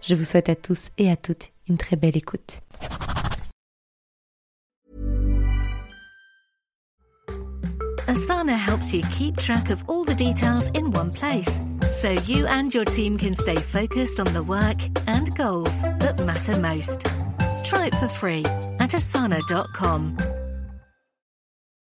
Je vous souhaite à tous et à toutes une très belle écoute. Asana helps you keep track of all the details in one place so you and your team can stay focused on the work and goals that matter most. Try it for free at asana.com.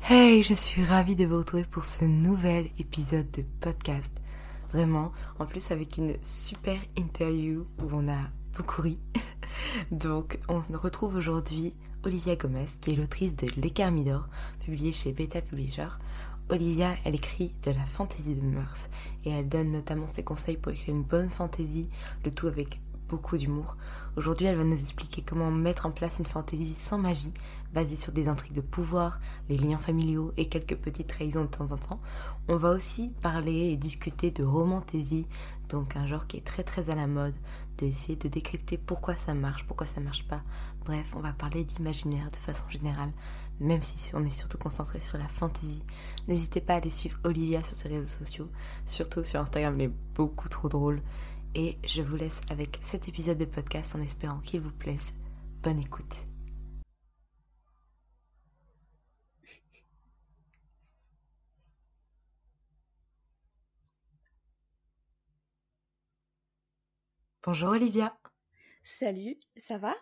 Hey, je suis ravie de vous retrouver pour ce nouvel épisode de podcast. Vraiment, en plus avec une super interview où on a beaucoup ri. Donc, on retrouve aujourd'hui Olivia Gomez, qui est l'autrice de L'écart Midor, publié chez Beta Publisher. Olivia, elle écrit de la fantaisie de mœurs et elle donne notamment ses conseils pour écrire une bonne fantaisie, le tout avec beaucoup d'humour. Aujourd'hui, elle va nous expliquer comment mettre en place une fantaisie sans magie, basée sur des intrigues de pouvoir, les liens familiaux et quelques petites trahisons de temps en temps. On va aussi parler et discuter de romantaisie, donc un genre qui est très très à la mode, d'essayer de décrypter pourquoi ça marche, pourquoi ça marche pas. Bref, on va parler d'imaginaire de façon générale, même si on est surtout concentré sur la fantaisie. N'hésitez pas à aller suivre Olivia sur ses réseaux sociaux, surtout sur Instagram, elle est beaucoup trop drôle. Et je vous laisse avec cet épisode de podcast en espérant qu'il vous plaise. Bonne écoute. Bonjour Olivia. Salut, ça va?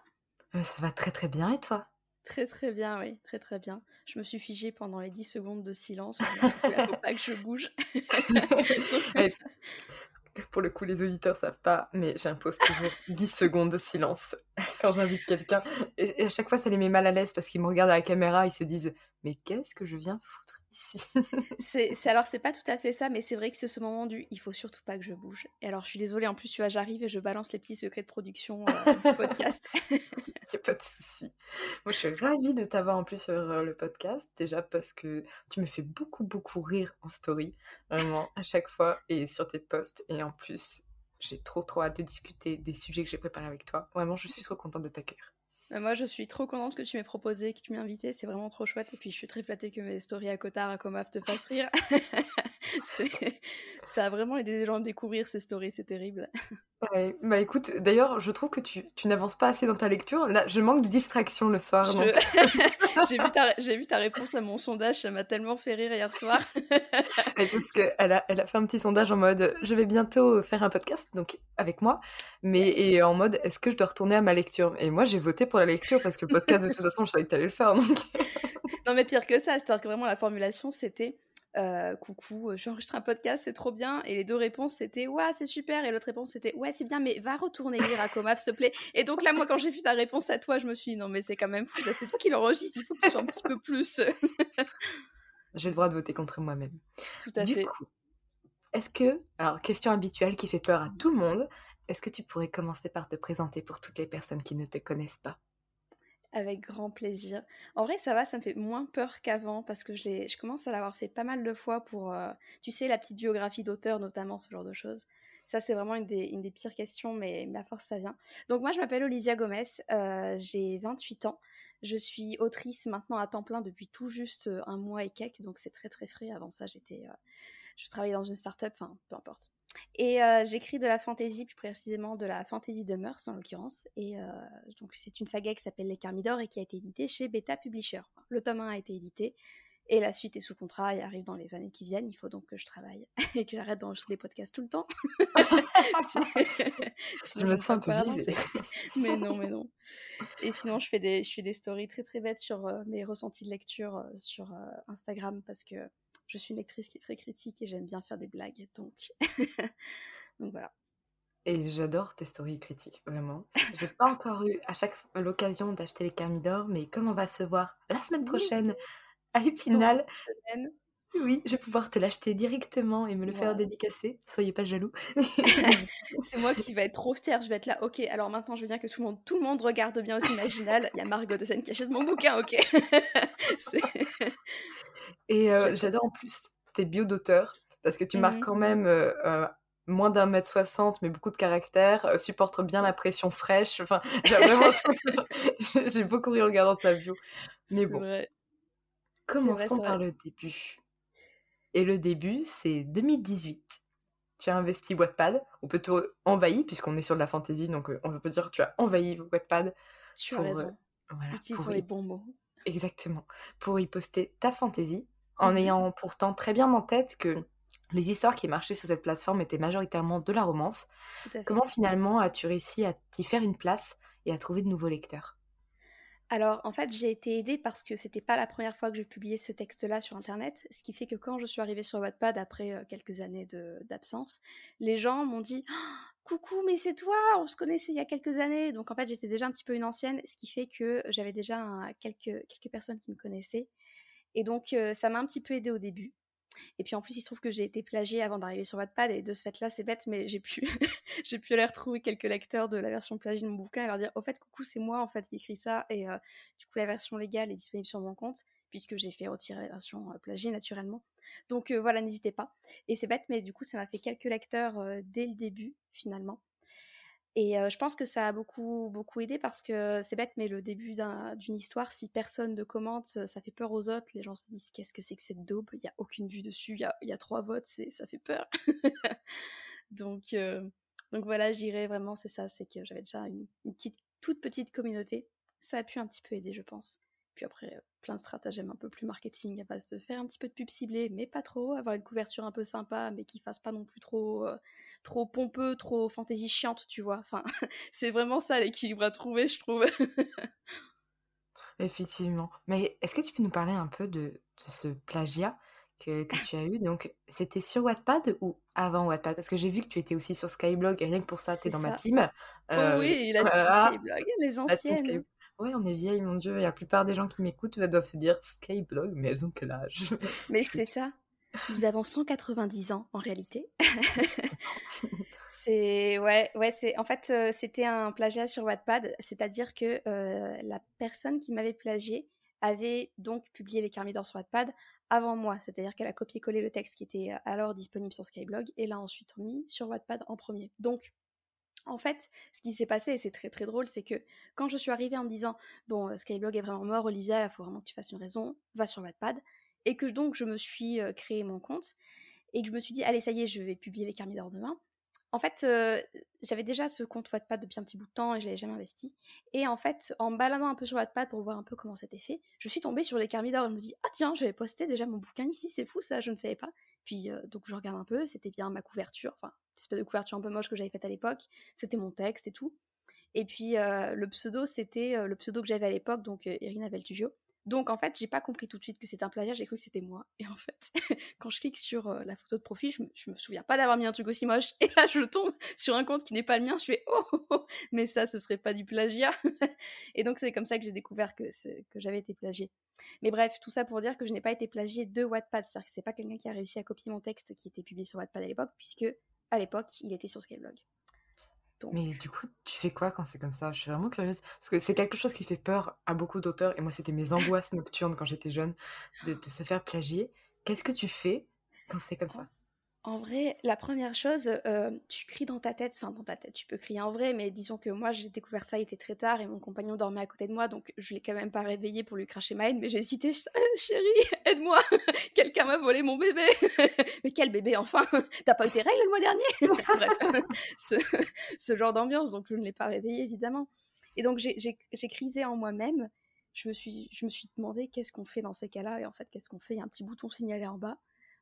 Euh, Ça va très très bien et toi? Très très bien, oui, très très bien. Je me suis figée pendant les 10 secondes de silence. Il ne faut pas que je bouge. Pour le coup, les auditeurs savent pas, mais j'impose toujours 10 secondes de silence quand j'invite quelqu'un. Et, et à chaque fois, ça les met mal à l'aise parce qu'ils me regardent à la caméra, ils se disent Mais qu'est-ce que je viens foutre? Ici C'est, c'est- alors, c'est pas tout à fait ça, mais c'est vrai que c'est ce moment du il faut surtout pas que je bouge. Et alors, je suis désolée, en plus, tu vois, j'arrive et je balance les petits secrets de production euh, du podcast. Il n'y a pas de souci. Moi, je suis ravie de t'avoir en plus sur euh, le podcast, déjà parce que tu me fais beaucoup, beaucoup rire en story, vraiment, à chaque fois, et sur tes posts. Et en plus, j'ai trop, trop hâte de discuter des sujets que j'ai préparés avec toi. Vraiment, je suis trop contente de t'accueillir. Moi, je suis trop contente que tu m'aies proposé, que tu m'aies invité. C'est vraiment trop chouette. Et puis, je suis très flattée que mes stories à Cotard, à Comaf te fassent rire. Ça a vraiment aidé les gens à découvrir ces stories. C'est terrible. Ouais, bah écoute, d'ailleurs, je trouve que tu, tu n'avances pas assez dans ta lecture. Là, je manque de distraction le soir. Je- J'ai vu, ta... j'ai vu ta réponse à mon sondage. Ça m'a tellement fait rire hier soir. Ouais, parce qu'elle a, elle a fait un petit sondage en mode je vais bientôt faire un podcast donc avec moi mais et en mode est-ce que je dois retourner à ma lecture? Et moi j'ai voté pour la lecture parce que le podcast de toute façon je savais que t'allais le faire donc Non, mais pire que ça, c'est-à-dire que vraiment la formulation c'était euh, coucou, euh, j'enregistre un podcast, c'est trop bien. Et les deux réponses c'était ouais, c'est super. Et l'autre réponse c'était ouais, c'est bien, mais va retourner lire à Comaf, s'il te plaît. Et donc là, moi, quand j'ai vu ta réponse à toi, je me suis dit non, mais c'est quand même fou, c'est toi qui l'enregistre, il faut que tu sois un petit peu plus. j'ai le droit de voter contre moi-même Tout à du fait. coup est-ce que alors question habituelle qui fait peur à tout le monde est-ce que tu pourrais commencer par te présenter pour toutes les personnes qui ne te connaissent pas? Avec grand plaisir. En vrai, ça va, ça me fait moins peur qu'avant parce que je, commence à l'avoir fait pas mal de fois pour, euh, tu sais, la petite biographie d'auteur notamment, ce genre de choses. Ça, c'est vraiment une des, une des, pires questions, mais, ma force, ça vient. Donc moi, je m'appelle Olivia Gomez, euh, j'ai 28 ans. Je suis autrice maintenant à temps plein depuis tout juste euh, un mois et quelques, donc c'est très très frais. Avant ça, j'étais, je travaillais dans une start-up, enfin, peu importe. Et euh, j'écris de la fantasy, plus précisément de la fantasy de mœurs en l'occurrence. Et euh, donc c'est une saga qui s'appelle Les Carmidors et qui a été éditée chez Beta Publisher. Le tome 1 a été édité et la suite est sous contrat et arrive dans les années qui viennent. Il faut donc que je travaille et que j'arrête d'enregistrer des podcasts tout le temps. je me sens un peu visée. mais non, mais non. Et sinon, je fais des, je fais des stories très très bêtes sur euh, mes ressentis de lecture sur Instagram parce que je suis une lectrice qui est très critique et j'aime bien faire des blagues. Donc, donc voilà. Et j'adore tes stories critiques, vraiment. J'ai pas encore eu à chaque l'occasion d'acheter les Carmidor, mais comme on va se voir la semaine prochaine à Épinal, oui, je vais pouvoir te l'acheter directement et me le faire dédicacer. Soyez pas jaloux. c'est moi qui vais être trop fière. Je vais être là. Ok, alors maintenant, je veux bien que tout le monde, tout le monde regarde bien aussi Imaginal. Il y a Margot de Seine qui achète mon bouquin. Ok. et euh, j'adore en plus tes bios d'auteur parce que tu marques mmh quand même euh, euh, moins d'un mètre soixante, mais beaucoup de caractères, supporte bien la pression fraîche. Enfin, vraiment, j'ai beaucoup ri en regardant ta bio. Mais bon. Vrai. Commençons par le début. Et le début, c'est 2018. Tu as investi Wattpad, ou plutôt envahi, puisqu'on est sur de la fantasy, donc euh, on peut dire que tu as envahi Wattpad. Tu as raison. Euh, voilà, les bons mots. Exactement. Pour y poster ta fantasy, en mmh ayant pourtant très bien en tête que les histoires qui marchaient sur cette plateforme étaient majoritairement de la romance. Comment finalement as-tu réussi à t'y faire une place et à trouver de nouveaux lecteurs? Alors, en fait, j'ai été aidée parce que c'était pas la première fois que je publiais ce texte-là sur Internet, ce qui fait que quand je suis arrivée sur Wattpad après euh, quelques années d'absence, les gens m'ont dit «Oh, Coucou, mais c'est toi, on se connaissait il y a quelques années. Donc, en fait, j'étais déjà un petit peu une ancienne, ce qui fait que j'avais déjà quelques, quelques personnes qui me connaissaient. Et donc, euh, ça m'a un petit peu aidée au début. Et puis en plus, il se trouve que j'ai été plagiée avant d'arriver sur Wattpad et de ce fait-là, c'est bête, mais j'ai pu, j'ai pu aller retrouver quelques lecteurs de la version plagiée de mon bouquin et leur dire, au fait, coucou, c'est moi en fait qui écrit ça et euh, du coup la version légale est disponible sur mon compte puisque j'ai fait retirer la version euh, plagiée naturellement. Donc euh, voilà, n'hésitez pas. Et c'est bête, mais du coup, ça m'a fait quelques lecteurs dès le début finalement. Et je pense que ça a beaucoup, beaucoup aidé parce que c'est bête, mais le début d'une histoire, si personne ne commente, ça fait peur aux autres. Les gens se disent qu'est-ce que c'est que cette daube? Il n'y a aucune vue dessus, il y a, trois votes, ça fait peur. donc, voilà, j'irais vraiment, c'est ça, c'est que j'avais déjà une, une, petite, toute petite communauté. Ça a pu un petit peu aider, je pense. Puis après, plein de stratagèmes un peu plus marketing à base de faire un petit peu de pub ciblée, mais pas trop, avoir une couverture un peu sympa, mais qui fasse pas non plus trop trop pompeux, trop fantaisie chiante, tu vois. Enfin, c'est vraiment ça l'équilibre à trouver, je trouve. Effectivement. Mais est-ce que tu peux nous parler un peu de, ce plagiat que, tu as eu? Donc, c'était sur Wattpad ou avant Wattpad? Parce que j'ai vu que tu étais aussi sur Skyblog et rien que pour ça, tu es dans ma team. oh oui, la team Skyblog, les anciennes. Oui, on est vieilles, mon Dieu. Et la plupart des gens qui m'écoutent doivent se dire Skyblog, mais elles ont quel âge? Mais c'est ça. Nous avons 190 ans en réalité. c'est ouais, ouais, c'est en fait euh, c'était un plagiat sur Wattpad, c'est-à-dire que euh, la personne qui m'avait plagié avait donc publié les Carmidors sur Wattpad avant moi, c'est-à-dire qu'elle a copié-collé le texte qui était euh, alors disponible sur Skyblog et l'a ensuite mis sur Wattpad en premier. Donc en fait, ce qui s'est passé, et c'est très très drôle, c'est que quand je suis arrivée en me disant Bon, Skyblog est vraiment mort, Olivia, il faut vraiment que tu fasses une raison, va sur Wattpad, et que donc je me suis créé mon compte et que je me suis dit allez ça y est je vais publier les Carmidors demain. En fait, j'avais déjà ce compte Wattpad depuis un petit bout de temps et je l'avais jamais investi. Et en fait, en baladant un peu sur Wattpad pour voir un peu comment c'était fait, je suis tombée sur les Carmidors et je me dis ah tiens, j'avais posté déjà mon bouquin ici, c'est fou ça, je ne savais pas. Puis donc je regarde un peu, c'était bien ma couverture, enfin espèce de couverture un peu moche que j'avais faite à l'époque, c'était mon texte et tout. Et puis le pseudo, c'était le pseudo que j'avais à l'époque, donc Irina Veltugio. Donc en fait, j'ai pas compris tout de suite que c'était un plagiat, j'ai cru que c'était moi. Et en fait, quand je clique sur euh, la photo de profil, je me, souviens pas d'avoir mis un truc aussi moche. Et là, je tombe sur un compte qui n'est pas le mien, je fais oh, oh, oh mais ça, ce serait pas du plagiat. et donc c'est comme ça que j'ai découvert que, j'avais été plagié. Mais bref, tout ça pour dire que je n'ai pas été plagié de Wattpad, c'est-à-dire que c'est pas quelqu'un qui a réussi à copier mon texte qui était publié sur Wattpad à l'époque, puisque à l'époque, il était sur Skyblog. Mais du coup, tu fais quoi quand c'est comme ça? Je suis vraiment curieuse. Parce que c'est quelque chose qui fait peur à beaucoup d'auteurs. Et moi, c'était mes angoisses nocturnes quand j'étais jeune de, de se faire plagier. Qu'est-ce que tu fais quand c'est comme ça? En vrai, la première chose, euh, tu cries dans ta tête, enfin dans ta tête, tu peux crier en vrai, mais disons que moi j'ai découvert ça, il était très tard et mon compagnon dormait à côté de moi, donc je l'ai quand même pas réveillé pour lui cracher ma haine, mais j'ai hésité, chérie, aide-moi, quelqu'un m'a volé mon bébé. mais quel bébé enfin T'as pas eu tes règles le mois dernier? Bref, ce, ce genre d'ambiance, donc je ne l'ai pas réveillé évidemment. Et donc j'ai crisé en moi-même, je me, suis, je me suis demandé qu'est-ce qu'on fait dans ces cas-là, et en fait qu'est-ce qu'on fait? Il y a un petit bouton signalé en bas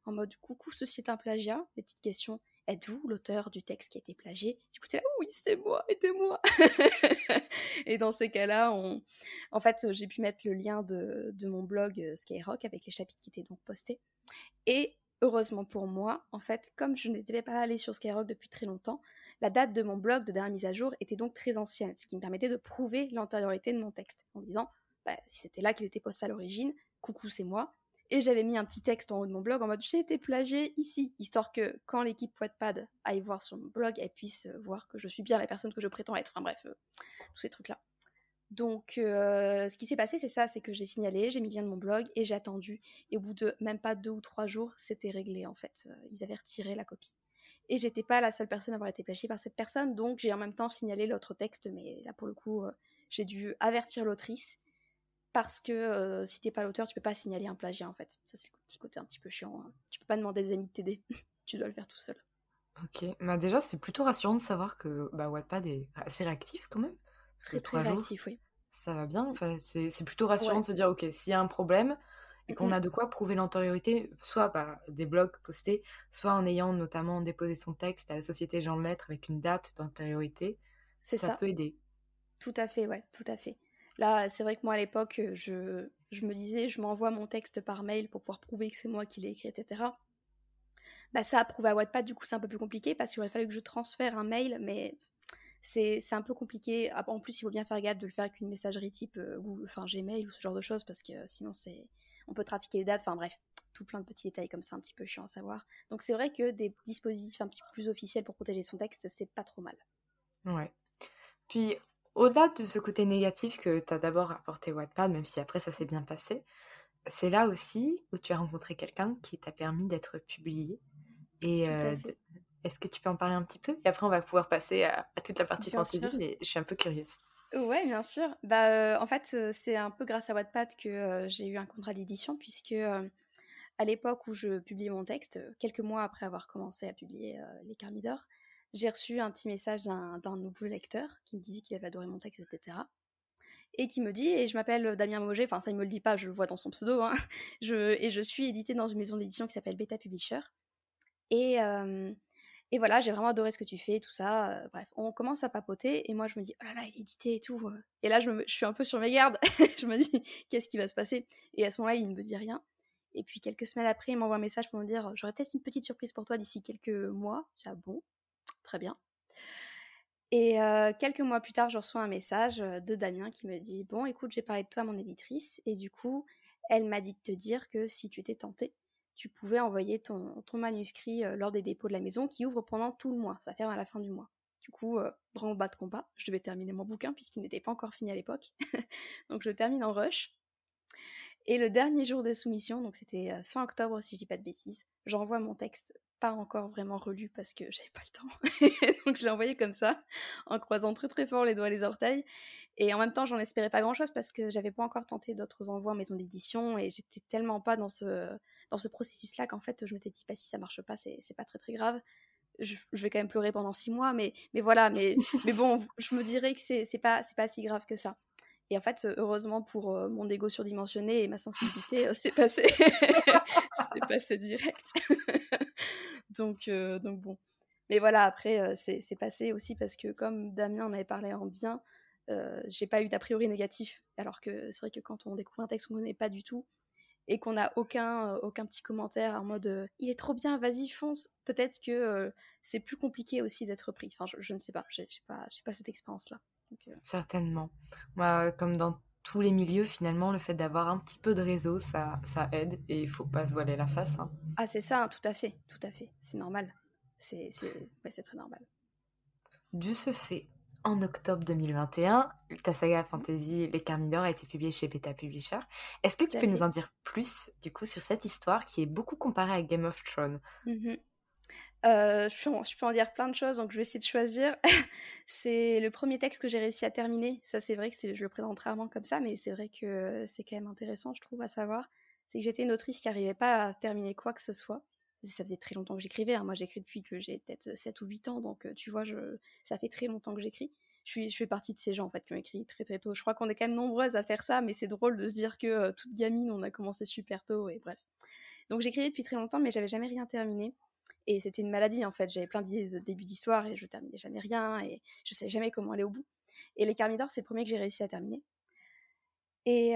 en mode coucou, ceci est un plagiat, des petites questions. Êtes-vous l'auteur du texte qui a été plagié? Coup, là, oui, c'est moi, aidez-moi Et dans ces cas-là, en fait, j'ai pu mettre le lien de, mon blog euh, Skyrock avec les chapitres qui étaient donc postés. Et heureusement pour moi, en fait, comme je n'étais pas allée sur Skyrock depuis très longtemps, la date de mon blog de dernière mise à jour était donc très ancienne, ce qui me permettait de prouver l'antériorité de mon texte en disant bah, si c'était là qu'il était posté à l'origine, coucou, c'est moi, et j'avais mis un petit texte en haut de mon blog en mode j'ai été plagié ici, histoire que quand l'équipe Wattpad aille voir sur mon blog, elle puisse euh, voir que je suis bien la personne que je prétends être. Enfin bref, euh, tous ces trucs-là. Donc euh, ce qui s'est passé, c'est ça, c'est que j'ai signalé, j'ai mis le lien de mon blog et j'ai attendu. Et au bout de même pas deux ou trois jours, c'était réglé en fait. Ils avaient retiré la copie. Et j'étais pas la seule personne à avoir été plagiée par cette personne, donc j'ai en même temps signalé l'autre texte, mais là pour le coup, j'ai dû avertir l'autrice parce que euh, si t'es pas l'auteur, tu peux pas signaler un plagiat en fait. Ça c'est le petit côté un petit peu chiant. Hein. Tu peux pas demander des amis de t'aider, tu dois le faire tout seul. Ok, bah déjà c'est plutôt rassurant de savoir que bah, Wattpad est assez réactif quand même. très très réactif, oui. Ça va bien, enfin, c'est plutôt rassurant de se dire ok, s'il y a un problème et qu'on a de quoi prouver l'antériorité, soit par des blogs postés, soit en ayant notamment déposé son texte à la société Jean Lettres avec une date d'antériorité, ça, ça peut aider. Tout à fait, ouais, tout à fait. Là, c'est vrai que moi, à l'époque, je, je me disais, je m'envoie mon texte par mail pour pouvoir prouver que c'est moi qui l'ai écrit, etc. Bah, ça a prouvé à Wattpad, du coup, c'est un peu plus compliqué parce qu'il aurait fallu que je transfère un mail, mais c'est un peu compliqué. Ah, en plus, il faut bien faire gaffe de le faire avec une messagerie type euh, Gmail ou ce genre de choses parce que sinon, on peut trafiquer les dates. Enfin, bref, tout plein de petits détails comme ça, un petit peu chiant à savoir. Donc, c'est vrai que des dispositifs un petit peu plus officiels pour protéger son texte, c'est pas trop mal. Ouais. Puis, au-delà de ce côté négatif que tu as d'abord apporté Wattpad, même si après ça s'est bien passé, c'est là aussi où tu as rencontré quelqu'un qui t'a permis d'être publié. Et euh, est-ce que tu peux en parler un petit peu? Et après, on va pouvoir passer à, toute la partie fantasy, mais je suis un peu curieuse. Ouais, bien sûr. Bah, euh, en fait, euh, c'est un peu grâce à Wattpad que j'ai eu un contrat d'édition, puisque à l'époque où je publiais mon texte, quelques mois après avoir commencé à publier Les Carmidors, j'ai reçu un petit message d'un nouveau lecteur qui me disait qu'il avait adoré mon texte, etc. Et qui me dit, et je m'appelle Damien Moget, enfin ça il me le dit pas, je le vois dans son pseudo, hein, et je suis édité dans une maison d'édition qui s'appelle Beta Publisher. Et, euh, et voilà, j'ai vraiment adoré ce que tu fais, tout ça. Euh, bref, on commence à papoter, et moi je me dis, oh là là, édité et tout. Euh. Et là je suis un peu sur mes gardes, je me dis, qu'est-ce qui va se passer? Et à ce moment-là, il ne me dit rien. Et puis quelques semaines après, il m'envoie un message pour me dire, j'aurais peut-être une petite surprise pour toi d'ici quelques mois. J'ai ah bon, très bien. Et quelques mois plus tard, je reçois un message de Damien qui me dit Bon, écoute, j'ai parlé de toi à mon éditrice, et du coup, elle m'a dit de te dire que si tu t'es tenté, tu pouvais envoyer ton, manuscrit lors des dépôts de la maison qui ouvrent pendant tout le mois. Ça ferme à la fin du mois. Du coup, grand bas de combat, je devais terminer mon bouquin puisqu'il n'était pas encore fini à l'époque. donc je termine en rush. Et le dernier jour des soumissions, donc c'était fin octobre si je dis pas de bêtises, j'envoie mon texte pas encore vraiment relu parce que j'avais pas le temps. donc je l'ai envoyé comme ça, en croisant très très fort les doigts et les orteils. Et en même temps, j'en espérais pas grand chose parce que j'avais pas encore tenté d'autres envois en maison d'édition et j'étais tellement pas dans ce, dans ce processus-là qu'en fait, je m'étais dit, pas si ça marche pas, c'est pas très très grave. Je, vais quand même pleurer pendant six mois, mais, mais voilà, mais, mais bon, je me dirais que c'est pas, pas si grave que ça. Et en fait, heureusement pour mon ego surdimensionné et ma sensibilité, c'est passé. c'est passé direct. Donc, donc bon. Mais voilà, après, c'est passé aussi parce que comme Damien en avait parlé en bien, j'ai pas eu d'a priori négatif. Alors que c'est vrai que quand on découvre un texte qu'on connaît pas du tout et qu'on n'a aucun, aucun petit commentaire en mode il est trop bien, vas-y, fonce, peut-être que c'est plus compliqué aussi d'être pris. Enfin, je, je, ne sais pas, j'ai pas, pas cette expérience-là. Certainement. Moi, comme dans tous les milieux, finalement, le fait d'avoir un petit peu de réseau, ça, ça aide et il faut pas se voiler la face. Hein. Ah, c'est ça, tout à fait, tout à fait. C'est normal. C'est très normal. du ce fait, en octobre 2021, ta saga fantasy Les Carmidors a été publiée chez Beta Publisher. Est-ce que tu peux nous en dire plus, du coup, sur cette histoire qui est beaucoup comparée à Game of Thrones? Mmh euh, je, peux en, dire plein de choses, donc je vais essayer de choisir. c'est le premier texte que j'ai réussi à terminer. Ça, c'est vrai que je le présente rarement comme ça, mais c'est vrai que c'est quand même intéressant, je trouve, à savoir. C'est que j'étais une autrice qui n'arrivait pas à terminer quoi que ce soit. Ça faisait très longtemps que j'écrivais. Hein. Moi, j'écris depuis que j'ai peut-être 7 ou 8 ans, donc tu vois, ça fait très longtemps que j'écris. Je, fais partie de ces gens en fait qui ont écrit très très tôt. Je crois qu'on est quand même nombreuses à faire ça, mais c'est drôle de se dire que toute gamine, on a commencé super tôt et bref. Donc j'écrivais depuis très longtemps, mais j'avais jamais rien terminé. Et c'était une maladie en fait. J'avais plein d'idées de début d'histoire et je terminais jamais rien et je savais jamais comment aller au bout. Et les Carmidors, c'est le premier que j'ai réussi à terminer. Et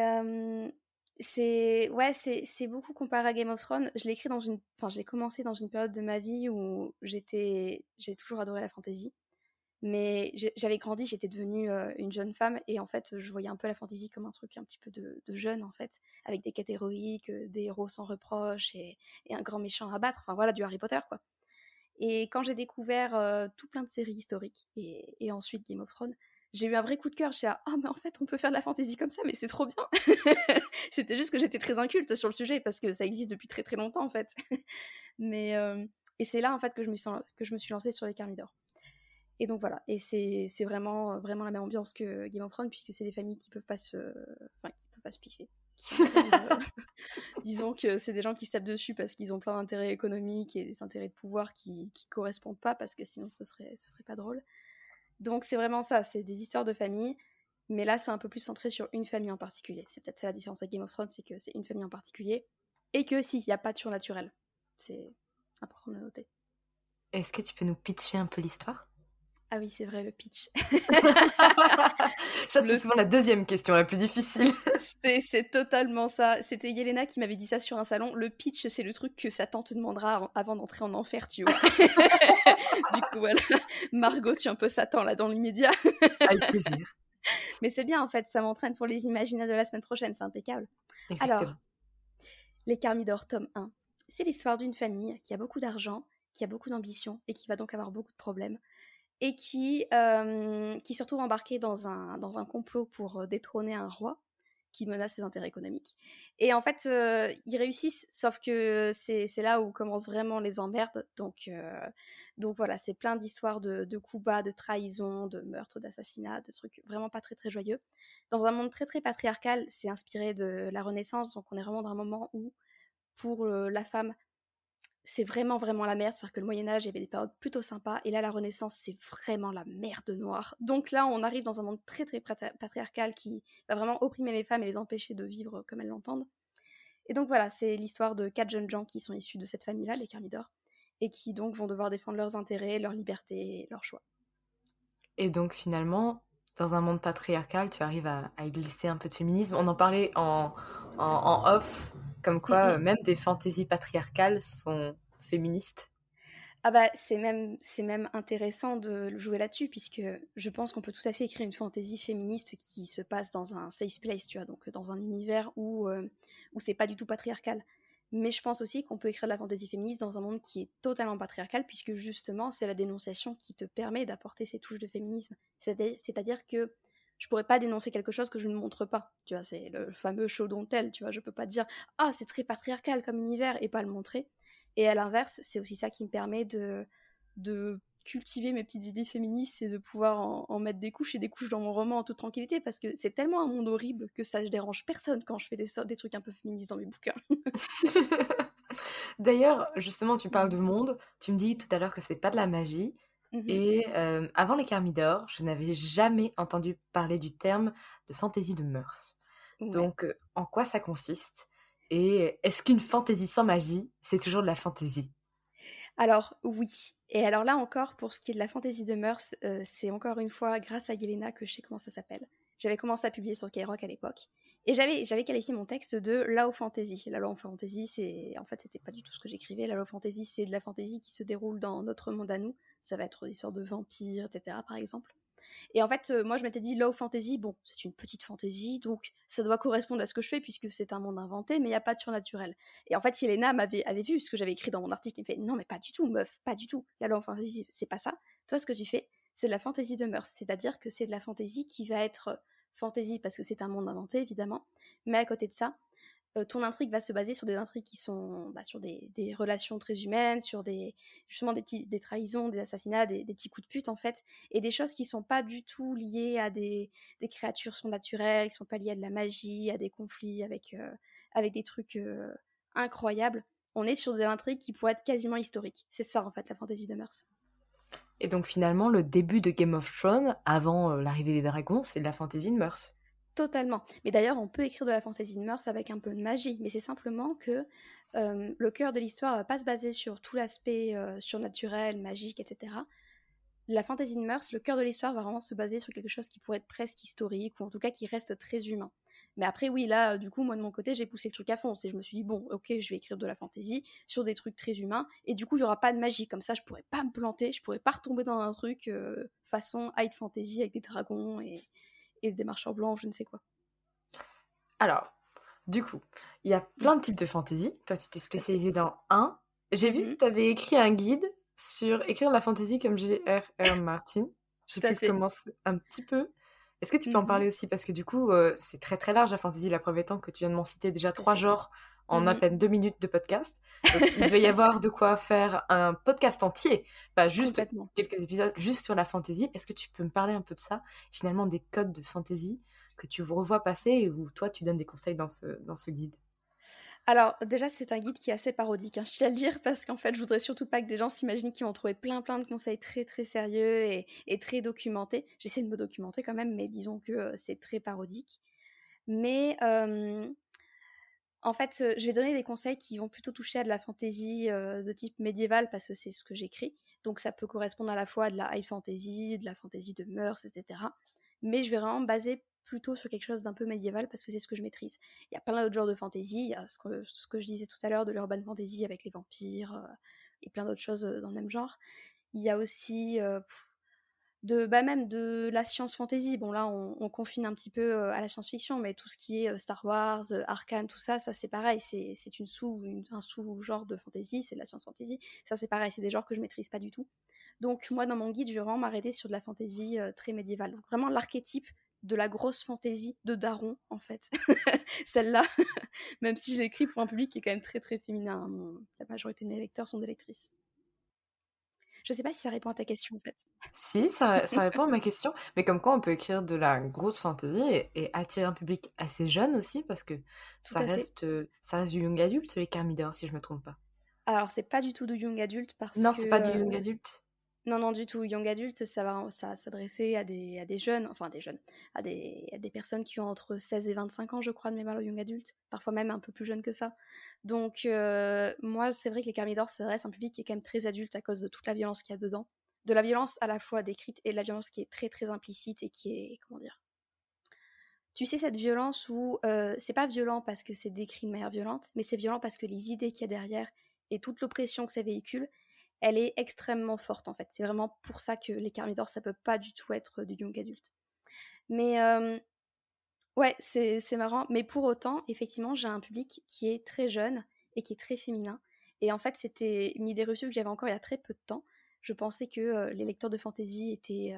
c'est ouais, c'est beaucoup comparé à Game of Thrones. Je l'ai écrit dans une, commencé dans une période de ma vie où j'étais, j'ai toujours adoré la fantasy. Mais j'avais grandi, j'étais devenue une jeune femme et en fait, je voyais un peu la fantasy comme un truc un petit peu de, jeune en fait, avec des quêtes héroïques, des héros sans reproche et, un grand méchant à battre. Enfin voilà, du Harry Potter quoi. Et quand j'ai découvert tout plein de séries historiques et, ensuite Game of Thrones, j'ai eu un vrai coup de cœur. J'ai dit, oh, mais en fait, on peut faire de la fantasy comme ça, mais c'est trop bien. C'était juste que j'étais très inculte sur le sujet parce que ça existe depuis très très longtemps en fait. mais et c'est là en fait que je me que je me suis lancée sur les Carmidors. Et donc voilà, et c'est vraiment, vraiment la même ambiance que Game of Thrones, puisque c'est des familles qui peuvent pas se, enfin, qui peuvent pas se piffer. disons que c'est des gens qui se tapent dessus parce qu'ils ont plein d'intérêts économiques et des intérêts de pouvoir qui, qui correspondent pas, parce que sinon ce serait, ce serait pas drôle. Donc c'est vraiment ça, c'est des histoires de famille, mais là c'est un peu plus centré sur une famille en particulier. C'est peut-être ça la différence avec Game of Thrones, c'est que c'est une famille en particulier, et que si, il n'y a pas de surnaturel. C'est important de noter. Est-ce que tu peux nous pitcher un peu l'histoire? Ah oui, c'est vrai, le pitch. ça, c'est souvent la deuxième question, la plus difficile. c'est totalement ça. C'était Yelena qui m'avait dit ça sur un salon. Le pitch, c'est le truc que sa tante demandera avant d'entrer en enfer, tu vois. du coup, voilà. Margot, tu es un peu Satan là dans l'immédiat. Avec plaisir. Mais c'est bien, en fait, ça m'entraîne pour les imaginaires de la semaine prochaine, c'est impeccable. Alors, Les Carmidors, tome 1. C'est l'histoire d'une famille qui a beaucoup d'argent, qui a beaucoup d'ambition et qui va donc avoir beaucoup de problèmes et qui, qui se retrouve embarqué dans un, dans un complot pour détrôner un roi qui menace ses intérêts économiques. Et en fait, ils réussissent, sauf que c'est là où commencent vraiment les emmerdes. Donc, donc voilà, c'est plein d'histoires de, de, coups bas, de trahison, de meurtres, d'assassinats, de trucs vraiment pas très très joyeux. Dans un monde très très patriarcal, c'est inspiré de la Renaissance, donc on est vraiment dans un moment où, pour la femme, c'est vraiment vraiment la merde. C'est-à-dire que le Moyen Âge, il y avait des périodes plutôt sympas, et là la Renaissance, c'est vraiment la merde noire. Donc là, on arrive dans un monde très très patriarcal qui va vraiment opprimer les femmes et les empêcher de vivre comme elles l'entendent. Et donc voilà, c'est l'histoire de quatre jeunes gens qui sont issus de cette famille-là, les Carmidors, et qui donc vont devoir défendre leurs intérêts, leur liberté, leurs choix. Et donc finalement, dans un monde patriarcal, tu arrives à, glisser un peu de féminisme. On en parlait en, en off comme quoi, euh, même des fantaisies patriarcales sont féministes. Ah bah c'est même c'est même intéressant de jouer là-dessus puisque je pense qu'on peut tout à fait écrire une fantaisie féministe qui se passe dans un safe place, tu vois, donc dans un univers où euh, où c'est pas du tout patriarcal. Mais je pense aussi qu'on peut écrire de la fantaisie féministe dans un monde qui est totalement patriarcal puisque justement c'est la dénonciation qui te permet d'apporter ces touches de féminisme. C'est-à-dire que je pourrais pas dénoncer quelque chose que je ne montre pas. Tu vois, c'est le fameux show don't tell, tu vois, je peux pas dire ah, c'est très patriarcal comme univers et pas le montrer. Et à l'inverse, c'est aussi ça qui me permet de de cultiver mes petites idées féministes et de pouvoir en, mettre des couches et des couches dans mon roman en toute tranquillité parce que c'est tellement un monde horrible que ça ne dérange personne quand je fais des, des trucs un peu féministes dans mes bouquins. D'ailleurs, justement, tu parles de monde, tu me dis tout à l'heure que c'est pas de la magie, Mmh et avant les Carmidors, je n'avais jamais entendu parler du terme de fantaisie de mœurs. Donc, en quoi ça consiste Et est-ce qu'une fantaisie sans magie, c'est toujours de la fantaisie? Alors, oui. Et alors là encore, pour ce qui est de la fantaisie de mœurs, c'est encore une fois grâce à Yelena que je sais comment ça s'appelle. J'avais commencé à publier sur Kairock à l'époque. Et j'avais, qualifié mon texte de low fantasy. La low fantasy, c'est, en fait, c'était pas du tout ce que j'écrivais. La low fantasy, c'est de la fantasy qui se déroule dans notre monde à nous. Ça va être des histoires de vampires, etc., par exemple. Et en fait, euh, moi, je m'étais dit low fantasy, bon, c'est une petite fantasy, donc ça doit correspondre à ce que je fais puisque c'est un monde inventé, mais il n'y a pas de surnaturel. Et en fait, si m'avait avait vu ce que j'avais écrit dans mon article, il me fait non, mais pas du tout, meuf, pas du tout. La low fantasy, c'est pas ça. Toi, ce que tu fais, c'est de la fantaisie de mœurs. C'est-à-dire que c'est de la fantaisie qui va être fantaisie parce que c'est un monde inventé, évidemment. Mais à côté de ça, euh, ton intrigue va se baser sur des intrigues qui sont bah, sur des, relations très humaines, sur des justement des, trahisons, des assassinats, des, petits coups de pute en fait, et des choses qui sont pas du tout liées à des, créatures surnaturelles, qui sont pas liées à de la magie, à des conflits avec, euh, avec des trucs euh, incroyables. On est sur des intrigues qui pourraient être quasiment historiques. C'est ça en fait la fantaisie de mœurs. Et donc finalement, le début de Game of Thrones, avant l'arrivée des dragons, c'est de la fantaisie de mœurs. Totalement. Mais d'ailleurs, on peut écrire de la fantasy de mœurs avec un peu de magie, mais c'est simplement que le cœur de l'histoire va pas se baser sur tout l'aspect surnaturel, magique, etc. La fantasy de mœurs, le cœur de l'histoire va vraiment se baser sur quelque chose qui pourrait être presque historique, ou en tout cas qui reste très humain. Mais après, oui, là, du coup, moi de mon côté, j'ai poussé le truc à fond. Et je me suis dit, bon, ok, je vais écrire de la fantasy sur des trucs très humains, et du coup, il y aura pas de magie. Comme ça, je pourrais pas me planter, je pourrais pas retomber dans un truc façon high fantasy avec des dragons et, et des marcheurs blancs, je ne sais quoi. Alors, du coup, il y a plein de types de fantasy. Toi, tu t'es spécialisée dans un. J'ai vu que tu avais écrit un guide sur écrire la fantasy comme J.R.R. Martin. J'ai pu commencer un petit peu. Est-ce que tu peux en parler aussi? Parce que du coup, euh, c'est très très large la fantasy. La preuve étant que tu viens de m'en citer déjà trois genres en à mmh peine deux minutes de podcast. il devait y avoir de quoi faire un podcast entier, pas juste quelques épisodes, juste sur la fantasy. Est-ce que tu peux me parler un peu de ça? Finalement, des codes de fantasy que tu revois passer et où toi, tu donnes des conseils dans ce, dans ce guide? Alors déjà c'est un guide qui est assez parodique, hein, je tiens à le dire parce qu'en fait je voudrais surtout pas que des gens s'imaginent qu'ils vont trouver plein plein de conseils très très sérieux et, très documentés. J'essaie de me documenter quand même, mais disons que euh, c'est très parodique. Mais en fait, je vais donner des conseils qui vont plutôt toucher à de la fantaisie de type médiéval parce que c'est ce que j'écris. Donc ça peut correspondre à la fois à de la high fantasy, de la fantasy de mœurs, etc. Mais je vais vraiment baser plutôt sur quelque chose d'un peu médiéval parce que c'est ce que je maîtrise. Il y a plein d'autres genres de fantasy, il y a ce que, je disais tout à l'heure de l'urban fantasy avec les vampires et plein d'autres choses dans le même genre. Il y a aussi de bah même de la science fantasy. Bon là on, confine un petit peu euh, à la science-fiction, mais tout ce qui est euh, Star Wars, euh, Arkane, tout ça, ça c'est pareil, c'est une sous un sous-genre de fantasy, c'est de la science fantasy. Ça c'est pareil, c'est des genres que je maîtrise pas du tout. Donc moi dans mon guide, je vais vraiment m'arrêter sur de la fantasy très médiévale. Donc vraiment l'archétype de la grosse fantasy de Daron en fait. Celle-là, même si je l'écris pour un public qui est quand même très très féminin. Hein, la majorité de mes lecteurs sont des lectrices. Je sais pas si ça répond à ta question en fait. Si, ça, ça répond à ma question. Mais comme quoi on peut écrire de la grosse fantasy et, attirer un public assez jeune aussi, parce que ça reste, ça reste du young adulte, les Carmidor, si je me trompe pas. Alors, c'est pas du tout du young adulte parce non, que. Non, c'est pas du young adulte. Non, non, du tout. Young adulte, ça va ça s'adresser à des, à des jeunes, enfin des jeunes, à des, à des personnes qui ont entre 16 et 25 ans, je crois, de mémoire au young adulte, parfois même un peu plus jeunes que ça. Donc, euh, moi, c'est vrai que les Carmidor s'adressent à un public qui est quand même très adulte à cause de toute la violence qu'il y a dedans. De la violence à la fois décrite et de la violence qui est très, très implicite et qui est, comment dire, tu sais, cette violence où euh, c'est pas violent parce que c'est décrit de manière violente, mais c'est violent parce que les idées qu'il y a derrière et toute l'oppression que ça véhicule, elle est extrêmement forte en fait. C'est vraiment pour ça que les Carmidor, ça peut pas du tout être du young adulte. Mais ouais, c'est marrant. Mais pour autant, effectivement, j'ai un public qui est très jeune et qui est très féminin. Et en fait, c'était une idée reçue que j'avais encore il y a très peu de temps. Je pensais que les lecteurs de fantasy étaient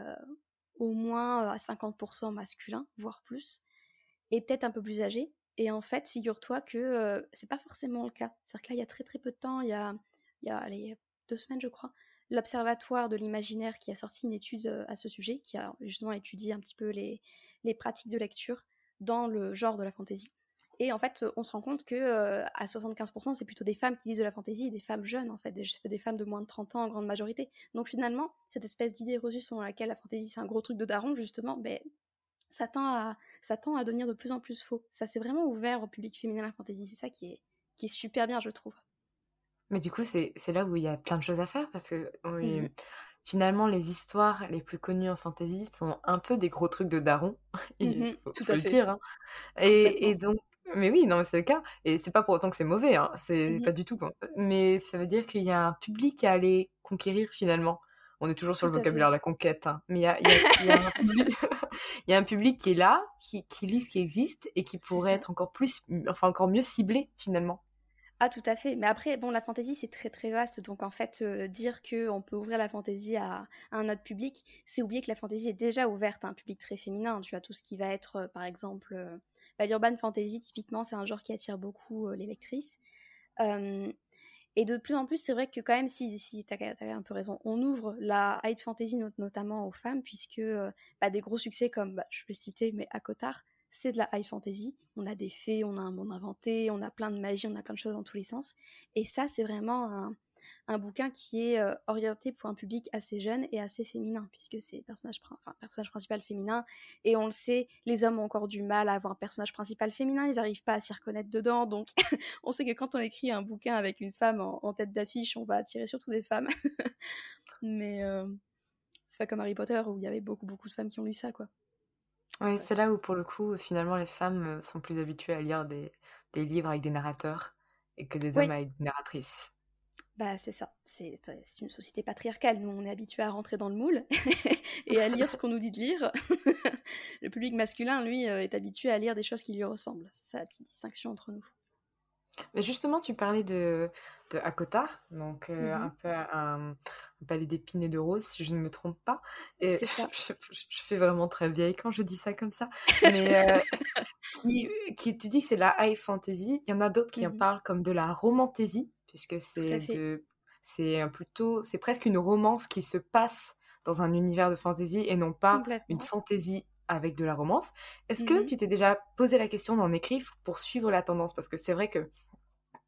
au moins à 50% masculins, voire plus, et peut-être un peu plus âgés. Et en fait, figure-toi que c'est pas forcément le cas. C'est-à-dire que là, il y a très très peu de temps, il y a, il y a deux semaines, je crois, l'Observatoire de l'imaginaire qui a sorti une étude euh, à ce sujet, qui a justement étudié un petit peu les, pratiques de lecture dans le genre de la fantaisie. Et en fait, on se rend compte que euh, à 75%, c'est plutôt des femmes qui lisent de la fantaisie, des femmes jeunes en fait, des, des femmes de moins de 30 ans en grande majorité. Donc finalement, cette espèce d'idée reçue selon laquelle la fantaisie c'est un gros truc de daron, justement, ben, ça, tend à, ça tend à devenir de plus en plus faux. Ça s'est vraiment ouvert au public féminin la fantaisie, c'est ça qui est, qui est super bien, je trouve. Mais du coup, c'est là où il y a plein de choses à faire parce que mmh finalement, les histoires les plus connues en fantasy sont un peu des gros trucs de daron, il mmh faut, le dire. Hein. Et, donc, mais oui, non, c'est le cas. Et c'est pas pour autant que c'est mauvais, hein. c'est mmh pas du tout. Mais ça veut dire qu'il y a un public à aller conquérir finalement. On est toujours sur le vocabulaire de la conquête, hein. mais il y a, un public, qui est là, qui, qui lit ce qui existe et qui pourrait être encore plus, enfin encore mieux ciblé finalement. Ah, tout à fait. Mais après, bon, la fantaisie, c'est très très vaste. Donc, en fait, euh, dire qu'on peut ouvrir la fantaisie à, un autre public, c'est oublier que la fantaisie est déjà ouverte à un public très féminin. Tu as tout ce qui va être, euh, par exemple, euh, bah, l'urban fantasy, typiquement, c'est un genre qui attire beaucoup les lectrices. et de plus en plus, c'est vrai que quand même, si, si tu as, un peu raison, on ouvre la high fantasy notamment aux femmes, puisque bah, des gros succès comme, bah, je vais citer, mais Akotar, c'est de la high fantasy. On a des fées, on a un monde inventé, on a plein de magie, on a plein de choses dans tous les sens. Et ça, c'est vraiment un, bouquin qui est euh, orienté pour un public assez jeune et assez féminin, puisque c'est personnage, personnage principal féminin. Et on le sait, les hommes ont encore du mal à avoir un personnage principal féminin, ils n'arrivent pas à s'y reconnaître dedans. Donc, on sait que quand on écrit un bouquin avec une femme en, tête d'affiche, on va attirer surtout des femmes. Mais euh, c'est pas comme Harry Potter où il y avait beaucoup, beaucoup de femmes qui ont lu ça, quoi. Oui, c'est là où pour le coup, finalement, les femmes euh, sont plus habituées à lire des, des livres avec des narrateurs et que des hommes avec des narratrices. Bah, c'est ça. C'est une société patriarcale. Nous, on est habitués à rentrer dans le moule et à lire ce qu'on nous dit de lire. le public masculin, lui, euh, est habitué à lire des choses qui lui ressemblent. C'est ça la petite distinction entre nous. Mais justement, tu parlais de, de Akota, donc euh, mmh un peu un, palais d'épines et de roses, si je ne me trompe pas. Et ça. Je, fais vraiment très vieille quand je dis ça comme ça. Mais euh, qui, tu dis que c'est la high fantasy. Il y en a d'autres qui en mmh parlent comme de la romantasy, puisque c'est c'est plutôt, c'est presque une romance qui se passe dans un univers de fantasy et non pas une fantasy avec de la romance. Est-ce que mmh tu t'es déjà posé la question d'en écrire pour suivre la tendance? Parce que c'est vrai que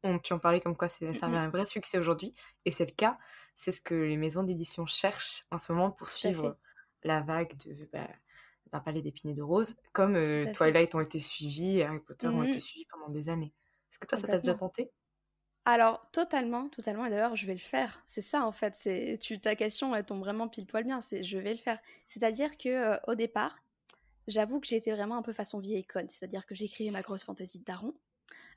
on, tu en parlais comme quoi c'est, ça a mmh un vrai succès aujourd'hui, et c'est le cas. C'est ce que les maisons d'édition cherchent en ce moment pour suivre la vague de, bah, d'un palais d'épines et de roses, comme euh, Twilight ont été suivis Harry Potter ont été suivis pendant des années. Est-ce que toi, ça t'a déjà tenté? Alors, totalement, totalement. Et d'ailleurs, je vais le faire. C'est ça, en fait. C'est tu, ta question, elle tombe vraiment pile poil bien. C'est je vais le faire. C'est-à-dire que euh, au départ, j'avoue que j'étais vraiment un peu façon vieille conne. C'est-à-dire que j'écrivais ma grosse fantaisie de daron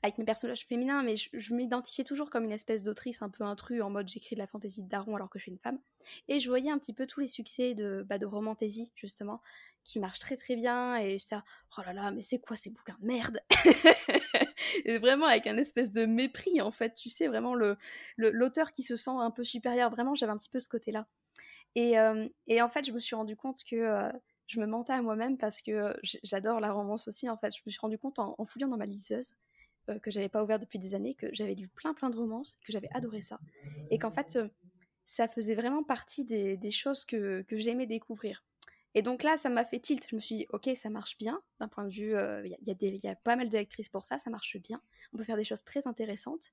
avec mes personnages féminins, mais je, m'identifiais toujours comme une espèce d'autrice un peu intrus, en mode j'écris de la fantaisie de daron alors que je suis une femme. Et je voyais un petit peu tous les succès de, bah, de romantaisie, justement, qui marchent très très bien, et j'étais oh là là, mais c'est quoi ces bouquins Merde Et vraiment avec un espèce de mépris, en fait, tu sais, vraiment l'auteur le, l'auteur qui se sent un peu supérieur, vraiment j'avais un petit peu ce côté-là. Et, euh, et, en fait, je me suis rendu compte que... Euh, je me mentais à moi-même parce que euh, j'adore la romance aussi. En fait, je me suis rendu compte en fouillant dans ma liseuse euh, que j'avais pas ouvert depuis des années, que j'avais lu plein plein de romances, que j'avais adoré ça, et qu'en fait euh, ça faisait vraiment partie des, choses que, j'aimais découvrir. Et donc là, ça m'a fait tilt. Je me suis dit, ok, ça marche bien d'un point de vue. Euh, il y, y, a pas mal de lectrices pour ça, ça marche bien. On peut faire des choses très intéressantes.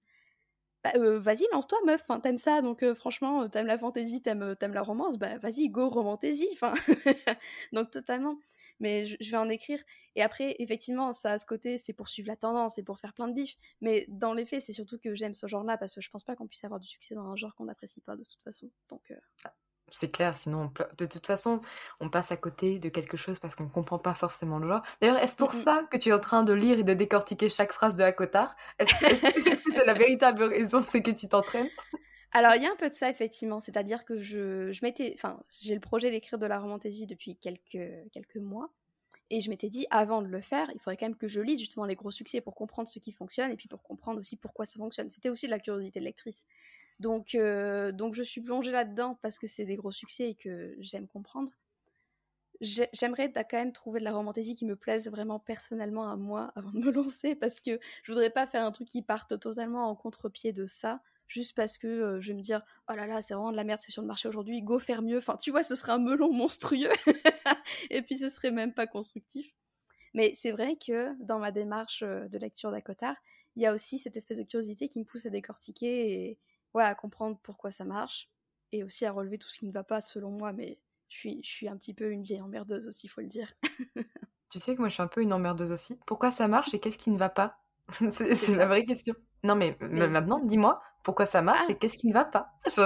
Bah, vas-y, lance-toi, meuf. Enfin, t'aimes ça, donc franchement, t'aimes la fantaisie, t'aimes, la romance, bah vas-y, go romantaisie. Donc totalement mais je, vais en écrire. Et après, effectivement, ça a ce côté, c'est pour suivre la tendance, c'est pour faire plein de bifs. Mais dans les faits, c'est surtout que j'aime ce genre-là parce que je pense pas qu'on puisse avoir du succès dans un genre qu'on n'apprécie pas de toute façon. Donc. Euh, ah, c'est clair, sinon, de toute façon, on passe à côté de quelque chose parce qu'on comprend pas forcément le genre. D'ailleurs, est-ce pour ça que tu es en train de lire et de décortiquer chaque phrase de Akotar Est-ce que c'est la véritable raison, c'est que tu t'entraînes? Alors, il y a un peu de ça, effectivement. C'est-à-dire que je, je m'étais. Enfin, j'ai le projet d'écrire de la romantaisie depuis quelques, quelques mois. Et je m'étais dit, avant de le faire, il faudrait quand même que je lise justement les gros succès pour comprendre ce qui fonctionne et puis pour comprendre aussi pourquoi ça fonctionne. C'était aussi de la curiosité de lectrice. Donc, euh, donc je suis plongée là-dedans parce que c'est des gros succès et que j'aime comprendre. J'aimerais quand même trouver de la romantaisie qui me plaise vraiment personnellement à moi avant de me lancer parce que je voudrais pas faire un truc qui parte totalement en contre-pied de ça juste parce que je vais me dire oh là là c'est vraiment de la merde c'est sur le marché aujourd'hui go faire mieux enfin tu vois ce serait un melon monstrueux. Et puis ce serait même pas constructif. Mais c'est vrai que dans ma démarche de lecture d'Akotar il y a aussi cette espèce de curiosité qui me pousse à décortiquer et ouais, à comprendre pourquoi ça marche et aussi à relever tout ce qui ne va pas selon moi. Mais je suis, je suis un petit peu une vieille emmerdeuse aussi faut le dire. Tu sais que moi je suis un peu une emmerdeuse aussi. Pourquoi ça marche et qu'est-ce qui ne va pas? C'est la vraie question. Non, mais, maintenant, dis-moi pourquoi ça marche ah. et qu'est-ce qui ne va pas. Je,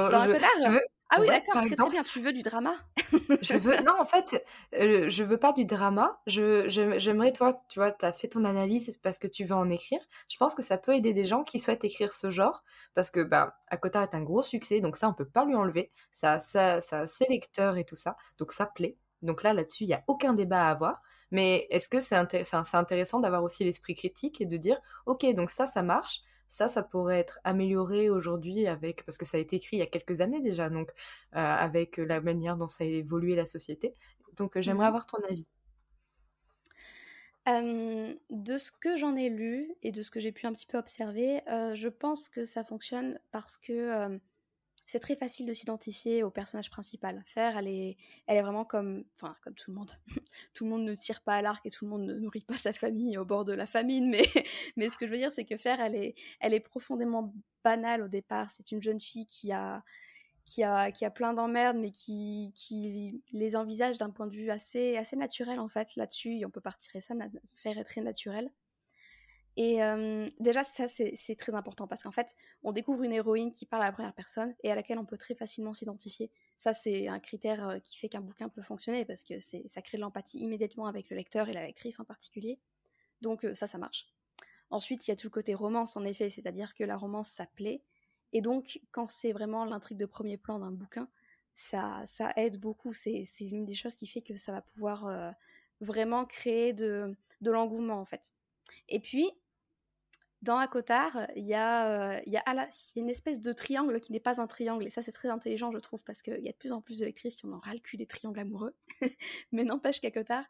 veux... Ah oui, d'accord, très, très bien. Tu veux du drama? Je veux. Non, en fait, euh, je veux pas du drama. Je, j'aimerais, toi, tu vois, tu as fait ton analyse parce que tu veux en écrire. Je pense que ça peut aider des gens qui souhaitent écrire ce genre parce que, bah, Akotar est un gros succès, donc ça, on peut pas lui enlever. Ça, ça, ça a ses lecteurs et tout ça, donc ça plaît. Donc là, là-dessus, il n'y a aucun débat à avoir. Mais est-ce que c'est, c'est intéressant d'avoir aussi l'esprit critique et de dire, ok, donc ça, ça marche ça, ça pourrait être amélioré aujourd'hui avec, parce que ça a été écrit il y a quelques années déjà, donc avec la manière dont ça a évolué la société. Donc j'aimerais Mmh avoir ton avis. de ce que j'en ai lu et de ce que j'ai pu un petit peu observer, je pense que ça fonctionne parce que, c'est très facile de s'identifier au personnage principal. Faire, elle est, vraiment comme, enfin, comme tout le monde. tout le monde ne tire pas à l'arc et tout le monde ne nourrit pas sa famille au bord de la famine, mais, ce que je veux dire, c'est que Faire, elle est, profondément banale au départ. C'est une jeune fille qui a, plein d'emmerdes, mais qui, les envisage d'un point de vue assez, naturel, en fait, là-dessus. On peut pas retirer ça, Faire est très naturel. Et déjà, ça, c'est très important parce qu'en fait, on découvre une héroïne qui parle à la première personne et à laquelle on peut très facilement s'identifier. Ça, c'est un critère qui fait qu'un bouquin peut fonctionner parce que ça crée de l'empathie immédiatement avec le lecteur et la lectrice en particulier. Donc, ça, ça marche. Ensuite, il y a tout le côté romance, en effet, c'est-à-dire que la romance, ça plaît. Et donc, quand c'est vraiment l'intrigue de premier plan d'un bouquin, ça, ça aide beaucoup. C'est l'une des choses qui fait que ça va pouvoir vraiment créer de, de l'engouement, en fait. Et puis, dans Akotar, il y, a, il y, a une espèce de triangle qui n'est pas un triangle, et ça c'est très intelligent je trouve, parce qu'il y a de plus en plus de lectrices qui en ont ras le cul des triangles amoureux, mais n'empêche qu'Akotar,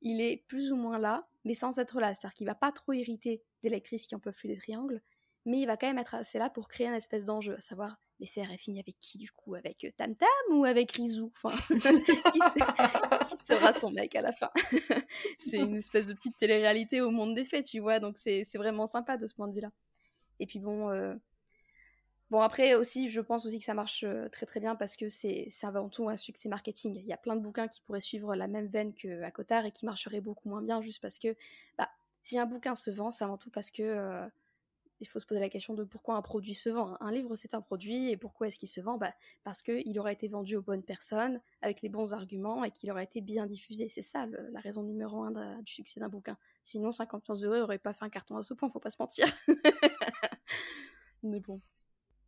il est plus ou moins là, mais sans être là, c'est-à-dire qu'il va pas trop irriter des lectrices qui en peuvent plus des triangles, mais il va quand même être assez là pour créer une espèce d'enjeu, à savoir mais faire est fini avec qui du coup? Avec euh, Tam Tam ou avec Rizou? Enfin, qui, sera son mec à la fin? C'est une espèce de petite télé-réalité au monde des faits, tu vois, donc c'est vraiment sympa de ce point de vue-là. Et puis bon, euh, bon après aussi, je pense aussi que ça marche euh, très très bien parce que c'est avant tout un succès marketing. Il y a plein de bouquins qui pourraient suivre la même veine que et qui marcheraient beaucoup moins bien juste parce que bah, si un bouquin se vend, c'est avant tout parce que il faut se poser la question de pourquoi un produit se vend. Un livre, c'est un produit, et pourquoi est-ce qu'il se vend? Bah, Parce qu'il aura été vendu aux bonnes personnes, avec les bons arguments, et qu'il aura été bien diffusé. C'est ça la raison numéro un du succès d'un bouquin. Sinon, 50 millions d'euros n'aurait pas fait un carton à ce point, faut pas se mentir. Mais bon.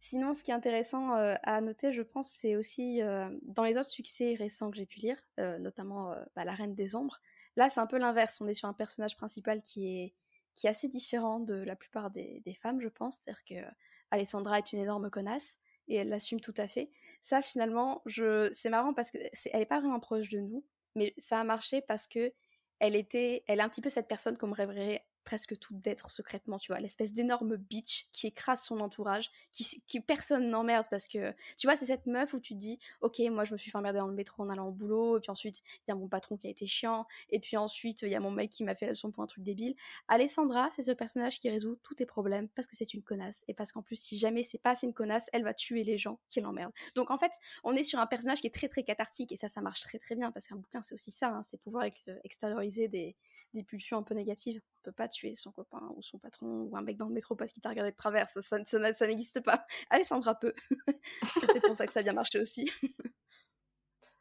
Sinon, ce qui est intéressant euh, à noter, je pense, c'est aussi euh, dans les autres succès récents que j'ai pu lire, euh, notamment bah, La Reine des Ombres. Là, c'est un peu l'inverse. On est sur un personnage principal qui est qui est assez différent de la plupart des, femmes, je pense. C'est-à-dire que Alessandra est une énorme connasse et elle l'assume tout à fait. Ça, finalement, je... c'est marrant parce que est... elle n'est pas vraiment proche de nous, mais ça a marché parce que elle était, elle est un petit peu cette personne qu'on rêverait presque tout d'être secrètement, tu vois, l'espèce d'énorme bitch qui écrase son entourage, qui, qui personne n'emmerde parce que, tu vois, c'est cette meuf où tu te dis, ok, moi je me suis fait emmerder dans le métro en allant au boulot, et puis ensuite il y a mon patron qui a été chiant, et puis ensuite il y a mon mec qui m'a fait la leçon pour un truc débile. Alessandra, c'est ce personnage qui résout tous tes problèmes parce que c'est une connasse, et parce qu'en plus, si jamais c'est pas assez une connasse, elle va tuer les gens qui l'emmerdent. Donc en fait, on est sur un personnage qui est très très cathartique, et ça, ça marche très très bien parce qu'un bouquin c'est aussi ça, hein, c'est pouvoir euh, extérioriser des, des pulsions un peu négatives. On peut pas tuer son copain ou son patron ou un mec dans le métro parce qu'il t'a regardé de travers. Ça, ça, n'existe pas. Alessandra peut. C'est pour ça que ça a bien marché aussi.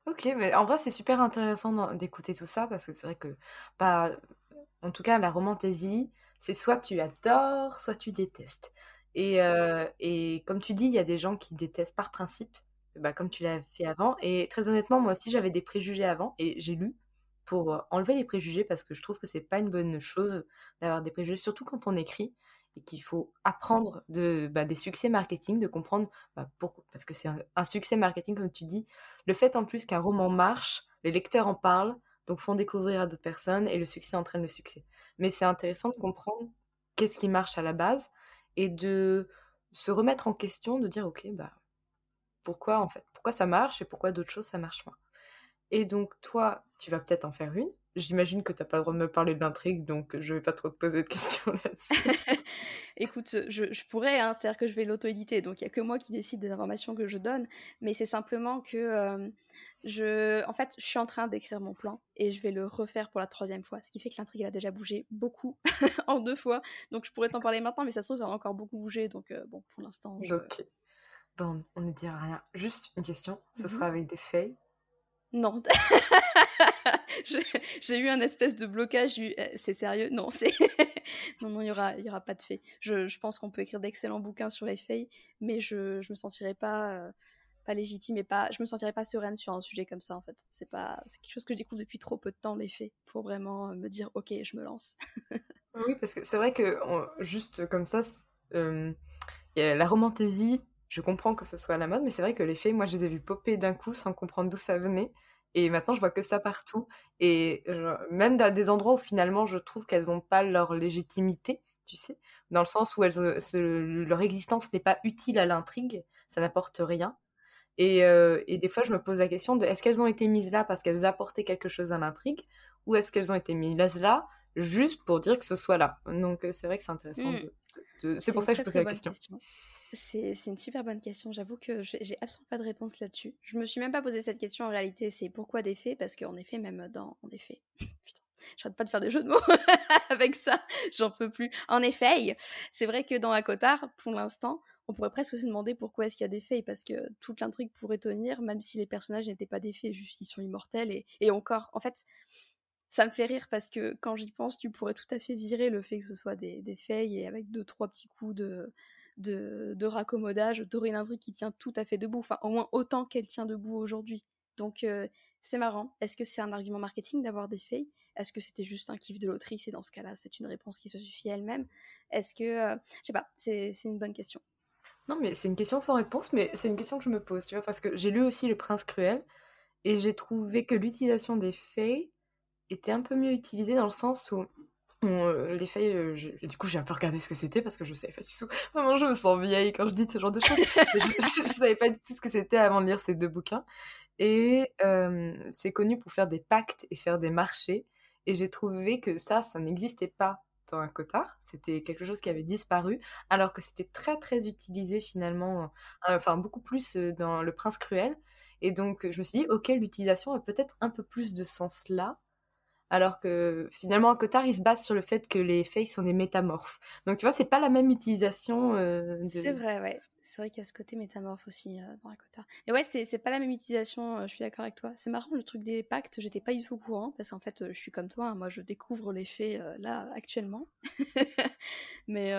ok, mais en vrai, c'est super intéressant d'écouter tout ça parce que c'est vrai que, bah, en tout cas, la romantaisie, c'est soit tu adores, soit tu détestes. Et, euh, et comme tu dis, il y a des gens qui détestent par principe, bah, comme tu l'as fait avant. Et très honnêtement, moi aussi, j'avais des préjugés avant et j'ai lu pour enlever les préjugés parce que je trouve que c'est pas une bonne chose d'avoir des préjugés, surtout quand on écrit et qu'il faut apprendre bah, des succès marketing, de comprendre bah, pourquoi, parce que c'est un, succès marketing comme tu dis. Le fait en plus qu'un roman marche, les lecteurs en parlent, donc font découvrir à d'autres personnes et le succès entraîne le succès. Mais c'est intéressant de comprendre qu'est-ce qui marche à la base et de se remettre en question, de dire ok bah pourquoi en fait, pourquoi ça marche et pourquoi d'autres choses ça marche moins. Et donc, toi, tu vas peut-être en faire une. J'imagine que tu n'as pas le droit de me parler de l'intrigue, donc je vais pas trop te poser de questions là-dessus. Écoute, je, pourrais, hein, c'est-à-dire que je vais l'auto-éditer, donc il n'y a que moi qui décide des informations que je donne, mais c'est simplement que euh, je, en fait, je suis en train d'écrire mon plan et je vais le refaire pour la troisième fois, ce qui fait que l'intrigue a déjà bougé beaucoup en deux fois, donc je pourrais t'en parler maintenant, mais ça se trouve, ça va encore beaucoup bouger, donc euh, bon, pour l'instant. Ok. Bon, on ne dira rien. Juste une question, ce mmh sera avec des faits non. J'ai eu un espèce de blocage. Euh, c'est sérieux? Non, c'est. non, non, il n'y aura, y aura pas de fait. Je, pense qu'on peut écrire d'excellents bouquins sur les faits, mais je, je me sentirais pas, euh, pas légitime et pas. Je me sentirais pas sereine sur un sujet comme ça, en fait. C'est pas, quelque chose que je découvre depuis trop peu de temps, les faits, pour vraiment me dire, ok, je me lance. oui, parce que c'est vrai que juste comme ça, la romantaisie, je comprends que ce soit à la mode, mais c'est vrai que les fées, moi, je les ai vues popper d'un coup sans comprendre d'où ça venait. Et maintenant, je vois que ça partout. Et même dans des endroits où finalement, je trouve qu'elles n'ont pas leur légitimité, tu sais, dans le sens où elles, leur existence n'est pas utile à l'intrigue, ça n'apporte rien. Et, et, des fois, je me pose la question de est-ce qu'elles ont été mises là parce qu'elles apportaient quelque chose à l'intrigue, ou est-ce qu'elles ont été mises là juste pour dire que ce soit là? Donc, c'est vrai que c'est intéressant. Mmh. C'est pour ça que je pose la question. C'est une super bonne question. J'avoue que j'ai absolument pas de réponse là-dessus. Je me suis même pas posé cette question en réalité. C'est pourquoi des faits? Parce qu'en effet, même dans. En effet. Putain, j'arrête pas de faire des jeux de mots avec ça. J'en peux plus. En effet, c'est vrai que dans Akotar, pour l'instant, on pourrait presque se demander pourquoi est-ce qu'il y a des faits? Parce que toute l'intrigue pourrait tenir, même si les personnages n'étaient pas des faits, juste ils sont immortels. Et, et encore, en fait. Ça me fait rire parce que quand j'y pense, tu pourrais tout à fait virer le fait que ce soit des, des faits et avec deux, trois petits coups de, de, raccommodage, une intrigue qui tient tout à fait debout, enfin au moins autant qu'elle tient debout aujourd'hui. Donc euh, c'est marrant. Est-ce que c'est un argument marketing d'avoir des faits? Est-ce que c'était juste un kiff de l'autrice et dans ce cas-là c'est une réponse qui se suffit elle-même? Est-ce que... Euh, je sais pas, c'est une bonne question. Non mais c'est une question sans réponse, mais c'est une question que je me pose, tu vois, parce que j'ai lu aussi Le Prince Cruel et j'ai trouvé que l'utilisation des faits était un peu mieux utilisée dans le sens où euh, les feuilles, euh, du coup, j'ai un peu regardé ce que c'était parce que je savais pas du tout. Vraiment, je me sens vieille quand je dis ce genre de choses. je, je, savais pas du tout ce que c'était avant de lire ces deux bouquins. Et euh, c'est connu pour faire des pactes et faire des marchés. Et j'ai trouvé que ça, ça n'existait pas dans un cotard. C'était quelque chose qui avait disparu, alors que c'était très très utilisé finalement, enfin beaucoup plus dans Le Prince Cruel. Et donc, je me suis dit, ok, l'utilisation a peut-être un peu plus de sens là alors que finalement, Cotard, il se base sur le fait que les faces sont des métamorphes. Donc tu vois, c'est pas la même utilisation. Euh, c'est vrai, ouais. C'est vrai qu'il y a ce côté métamorphe aussi euh, dans la Cotard. Mais ouais, c'est pas la même utilisation, euh, je suis d'accord avec toi. C'est marrant, le truc des pactes, j'étais pas du tout au courant, parce qu'en fait, je suis comme toi, hein. moi je découvre les faits là, actuellement. mais,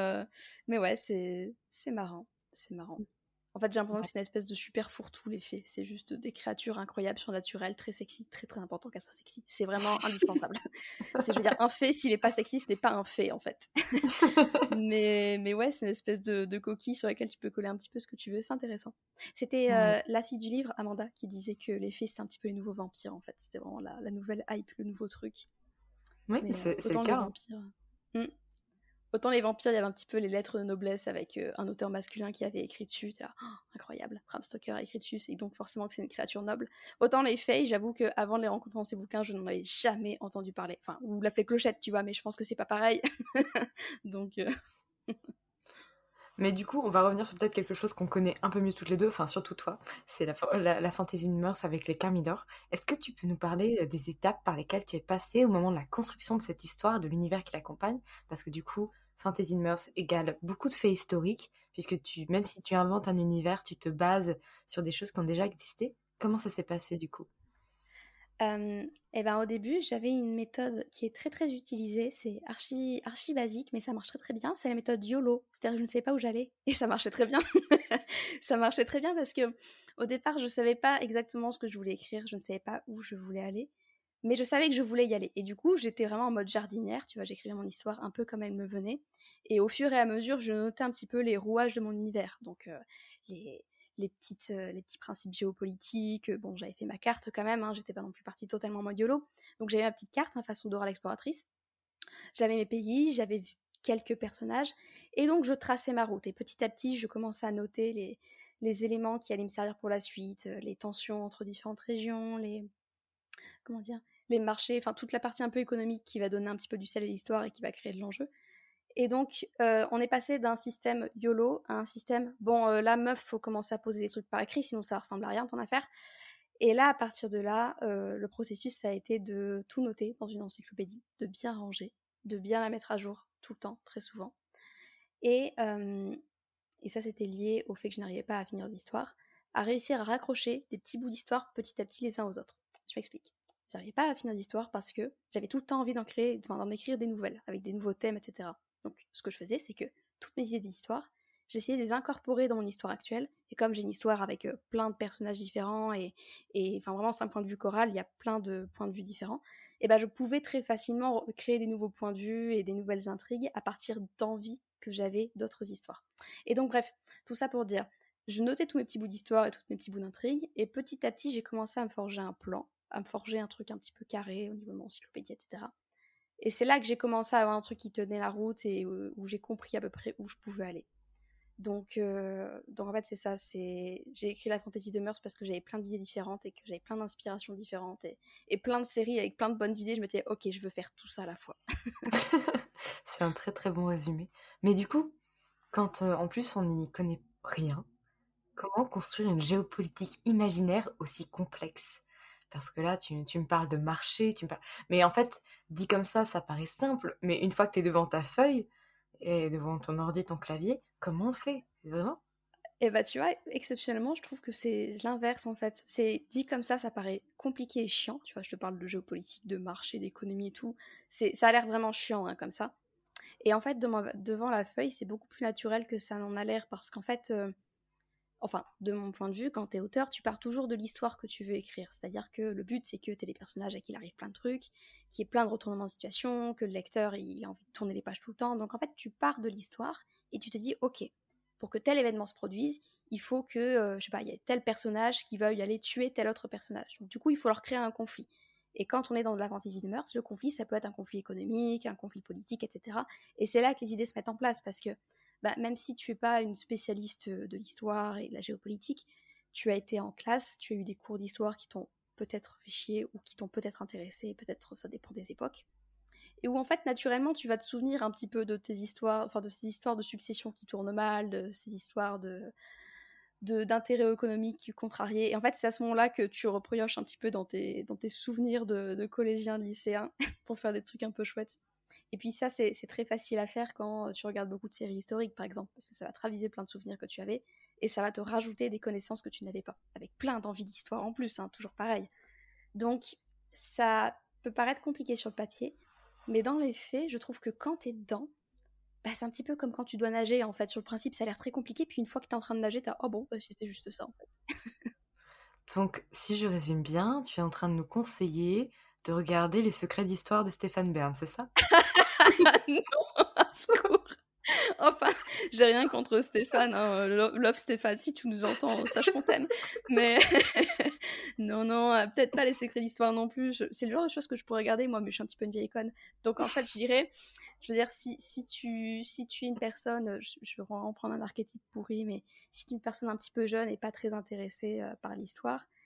mais ouais, c'est marrant. C'est marrant. En fait, j'ai l'impression que c'est une espèce de super fourre-tout, les fées. C'est juste des créatures incroyables, surnaturelles, très sexy, très très important qu'elles soient sexy. C'est vraiment indispensable. c'est, je veux dire, un fait, s'il est pas sexy, ce n'est pas un fait, en fait. mais, mais ouais, c'est une espèce de, coquille sur laquelle tu peux coller un petit peu ce que tu veux. C'est intéressant. C'était euh, la fille du livre, Amanda, qui disait que les fées, c'est un petit peu les nouveaux vampires, en fait. C'était vraiment la, nouvelle hype, le nouveau truc. Oui, mais, c'est, euh, le cas. Hein. Vampires... Autant les vampires, il y avait un petit peu les lettres de noblesse avec euh, un auteur masculin qui avait écrit dessus. Oh, incroyable, Bram Stoker a écrit dessus, et donc forcément que c'est une créature noble. Autant les faits, j'avoue qu'avant de les rencontrer dans ces bouquins, je n'en avais jamais entendu parler. Enfin, ou la fée clochette, tu vois, mais je pense que c'est pas pareil. donc. Euh, mais du coup, on va revenir sur peut-être quelque chose qu'on connaît un peu mieux toutes les deux, enfin surtout toi, c'est la, la, la fantasy mœurs avec les Carmidor. Est-ce que tu peux nous parler euh, des étapes par lesquelles tu es passé au moment de la construction de cette histoire, de l'univers qui l'accompagne? Parce que du coup, Fantasy Mœurs égale beaucoup de faits historiques, puisque même si tu inventes un univers, tu te bases sur des choses qui ont déjà existé. Comment ça s'est passé du coup? Euh, eh ben, au début, j'avais une méthode qui est très très utilisée, c'est archi, archi basique, mais ça marche très très bien, c'est la méthode YOLO, c'est-à-dire je ne savais pas où j'allais, et ça marchait très bien. ça marchait très bien parce que au départ, je ne savais pas exactement ce que je voulais écrire, je ne savais pas où je voulais aller, mais je savais que je voulais y aller. Et du coup, j'étais vraiment en mode jardinière, tu vois, j'écrivais mon histoire un peu comme elle me venait. Et au fur et à mesure, je notais un petit peu les rouages de mon univers. Donc, euh, les, les, petites, euh, les petits principes géopolitiques. Bon, j'avais fait ma carte quand même, hein, j'étais pas non plus partie totalement en YOLO. Donc, j'avais ma petite carte, hein, façon Dora l'exploratrice. J'avais mes pays, j'avais quelques personnages. Et donc, je traçais ma route. Et petit à petit, je commençais à noter les, les éléments qui allaient me servir pour la suite, euh, les tensions entre différentes régions, les comment dire, les marchés, enfin toute la partie un peu économique qui va donner un petit peu du sel à l'histoire et qui va créer de l'enjeu. Et donc, euh, on est passé d'un système YOLO à un système, bon, euh, la meuf, faut commencer à poser des trucs par écrit, sinon ça ressemble à rien ton affaire. Et là, à partir de là, euh, le processus, ça a été de tout noter dans une encyclopédie, de bien ranger, de bien la mettre à jour tout le temps, très souvent. Et, et ça, c'était lié au fait que je n'arrivais pas à finir l'histoire, à réussir à raccrocher des petits bouts d'histoire petit à petit les uns aux autres. Je m'explique. J'arrivais pas à finir l'histoire parce que j'avais tout le temps envie d'en créer, d'en écrire des nouvelles, avec des nouveaux thèmes, etc. Donc, ce que je faisais, c'est que toutes mes idées d'histoire, j'essayais de les incorporer dans mon histoire actuelle. Et comme j'ai une histoire avec plein de personnages différents et, et enfin vraiment c'est un point de vue choral, il y a plein de points de vue différents. Et ben je pouvais très facilement créer des nouveaux points de vue et des nouvelles intrigues à partir d'envies que j'avais d'autres histoires. Et donc bref, tout ça pour dire, je notais tous mes petits bouts d'histoire et tous mes petits bouts d'intrigue, et petit à petit j'ai commencé à me forger un plan, à me forger un truc un petit peu carré au niveau de mon encyclopédie, etc. Et c'est là que j'ai commencé à avoir un truc qui tenait la route et où j'ai compris à peu près où je pouvais aller. Donc, euh, donc en fait, c'est ça. J'ai écrit la fantasy de Mœurs parce que j'avais plein d'idées différentes et que j'avais plein d'inspirations différentes et, et, plein de séries avec plein de bonnes idées. Je me disais, ok, je veux faire tout ça à la fois. c'est un très très bon résumé. Mais du coup, quand euh, en plus on n'y connaît rien, comment construire une géopolitique imaginaire aussi complexe parce que là, tu, me parles de marché, tu me parles... Mais en fait, dit comme ça, ça paraît simple. Mais une fois que tu es devant ta feuille, et devant ton ordi, ton clavier, comment on fait? Vraiment? Eh bah tu vois, exceptionnellement, je trouve que c'est l'inverse en fait. C'est dit comme ça, ça paraît compliqué et chiant. Tu vois, je te parle de géopolitique, de marché, d'économie et tout. C'est, ça a l'air vraiment chiant hein, comme ça. Et en fait, devant, la feuille, c'est beaucoup plus naturel que ça n'en a l'air parce qu'en fait, euh, enfin, de mon point de vue, quand t'es auteur, tu pars toujours de l'histoire que tu veux écrire. C'est-à-dire que le but, c'est que t'aies des personnages à qui il arrive plein de trucs, qu'il y ait plein de retournements de situation, que le lecteur, il a envie de tourner les pages tout le temps. Donc en fait, tu pars de l'histoire et tu te dis, ok, pour que tel événement se produise, il faut que, euh, je sais pas, il y ait tel personnage qui veuille aller tuer tel autre personnage. Donc du coup, il faut leur créer un conflit. Et quand on est dans de la fantasy de mœurs, le conflit, ça peut être un conflit économique, un conflit politique, etc. Et c'est là que les idées se mettent en place, parce que bah, même si tu n'es pas une spécialiste de l'histoire et de la géopolitique, tu as été en classe, tu as eu des cours d'histoire qui t'ont peut-être fait chier ou qui t'ont peut-être intéressé, peut-être ça dépend des époques. Et où en fait, naturellement, tu vas te souvenir un petit peu de tes histoires, enfin de ces histoires de succession qui tournent mal, de ces histoires de d'intérêts économiques contrariés. Et en fait, c'est à ce moment-là que tu reproches un petit peu dans tes, dans tes souvenirs de, de collégiens, de lycéens, pour faire des trucs un peu chouettes. Et puis ça, c'est très facile à faire quand tu regardes beaucoup de séries historiques, par exemple, parce que ça va te plein de souvenirs que tu avais, et ça va te rajouter des connaissances que tu n'avais pas, avec plein d'envie d'histoire en plus, hein, toujours pareil. Donc, ça peut paraître compliqué sur le papier, mais dans les faits, je trouve que quand t'es dedans, bah, c'est un petit peu comme quand tu dois nager, en fait. Sur le principe, ça a l'air très compliqué, puis une fois que t'es en train de nager, t'as « Oh bon, bah, c'était juste ça, en fait. » Donc, si je résume bien, tu es en train de nous conseiller de regarder Les Secrets d'Histoire de Stéphane Bern, c'est ça? Non, secours Enfin, j'ai rien contre Stéphane, hein, love Stéphane, si tu nous entends, sache qu'on t'aime. Mais non, non, euh, peut-être pas les secrets d'histoire non plus. C'est le genre de choses que je pourrais regarder, moi, mais je suis un petit peu une vieille conne. Donc en fait, je dirais, je veux dire, si, si, tu, si tu es une personne, je, vais en prendre un archétype pourri, mais si tu es une personne un petit peu jeune et pas très intéressée euh, par l'histoire, euh,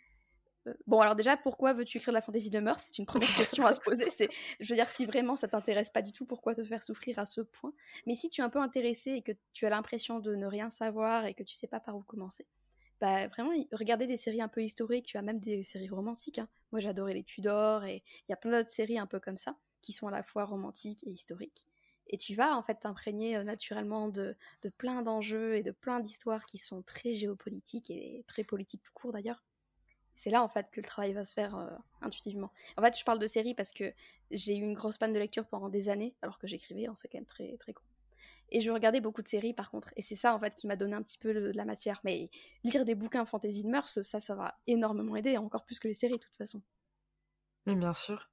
bon, alors déjà, pourquoi veux-tu écrire de la fantaisie de mœurs? C'est une première question à se poser. C'est, je veux dire, si vraiment ça t'intéresse pas du tout, pourquoi te faire souffrir à ce point? Mais si tu es un peu intéressé et que tu as l'impression de ne rien savoir et que tu sais pas par où commencer, bah vraiment, regardez des séries un peu historiques, tu as même des séries romantiques. Hein. Moi, j'adorais les Tudors et il y a plein d'autres séries un peu comme ça qui sont à la fois romantiques et historiques. Et tu vas en fait t'imprégner euh, naturellement de, de plein d'enjeux et de plein d'histoires qui sont très géopolitiques et très politiques tout court d'ailleurs c'est là en fait que le travail va se faire euh, intuitivement. En fait, je parle de séries parce que j'ai eu une grosse panne de lecture pendant des années, alors que j'écrivais, hein, c'est quand même très très con. Et je regardais beaucoup de séries par contre, et c'est ça en fait qui m'a donné un petit peu de la matière. Mais lire des bouquins fantasy de mœurs, ça, ça va énormément aider, encore plus que les séries de toute façon. Mais bien sûr.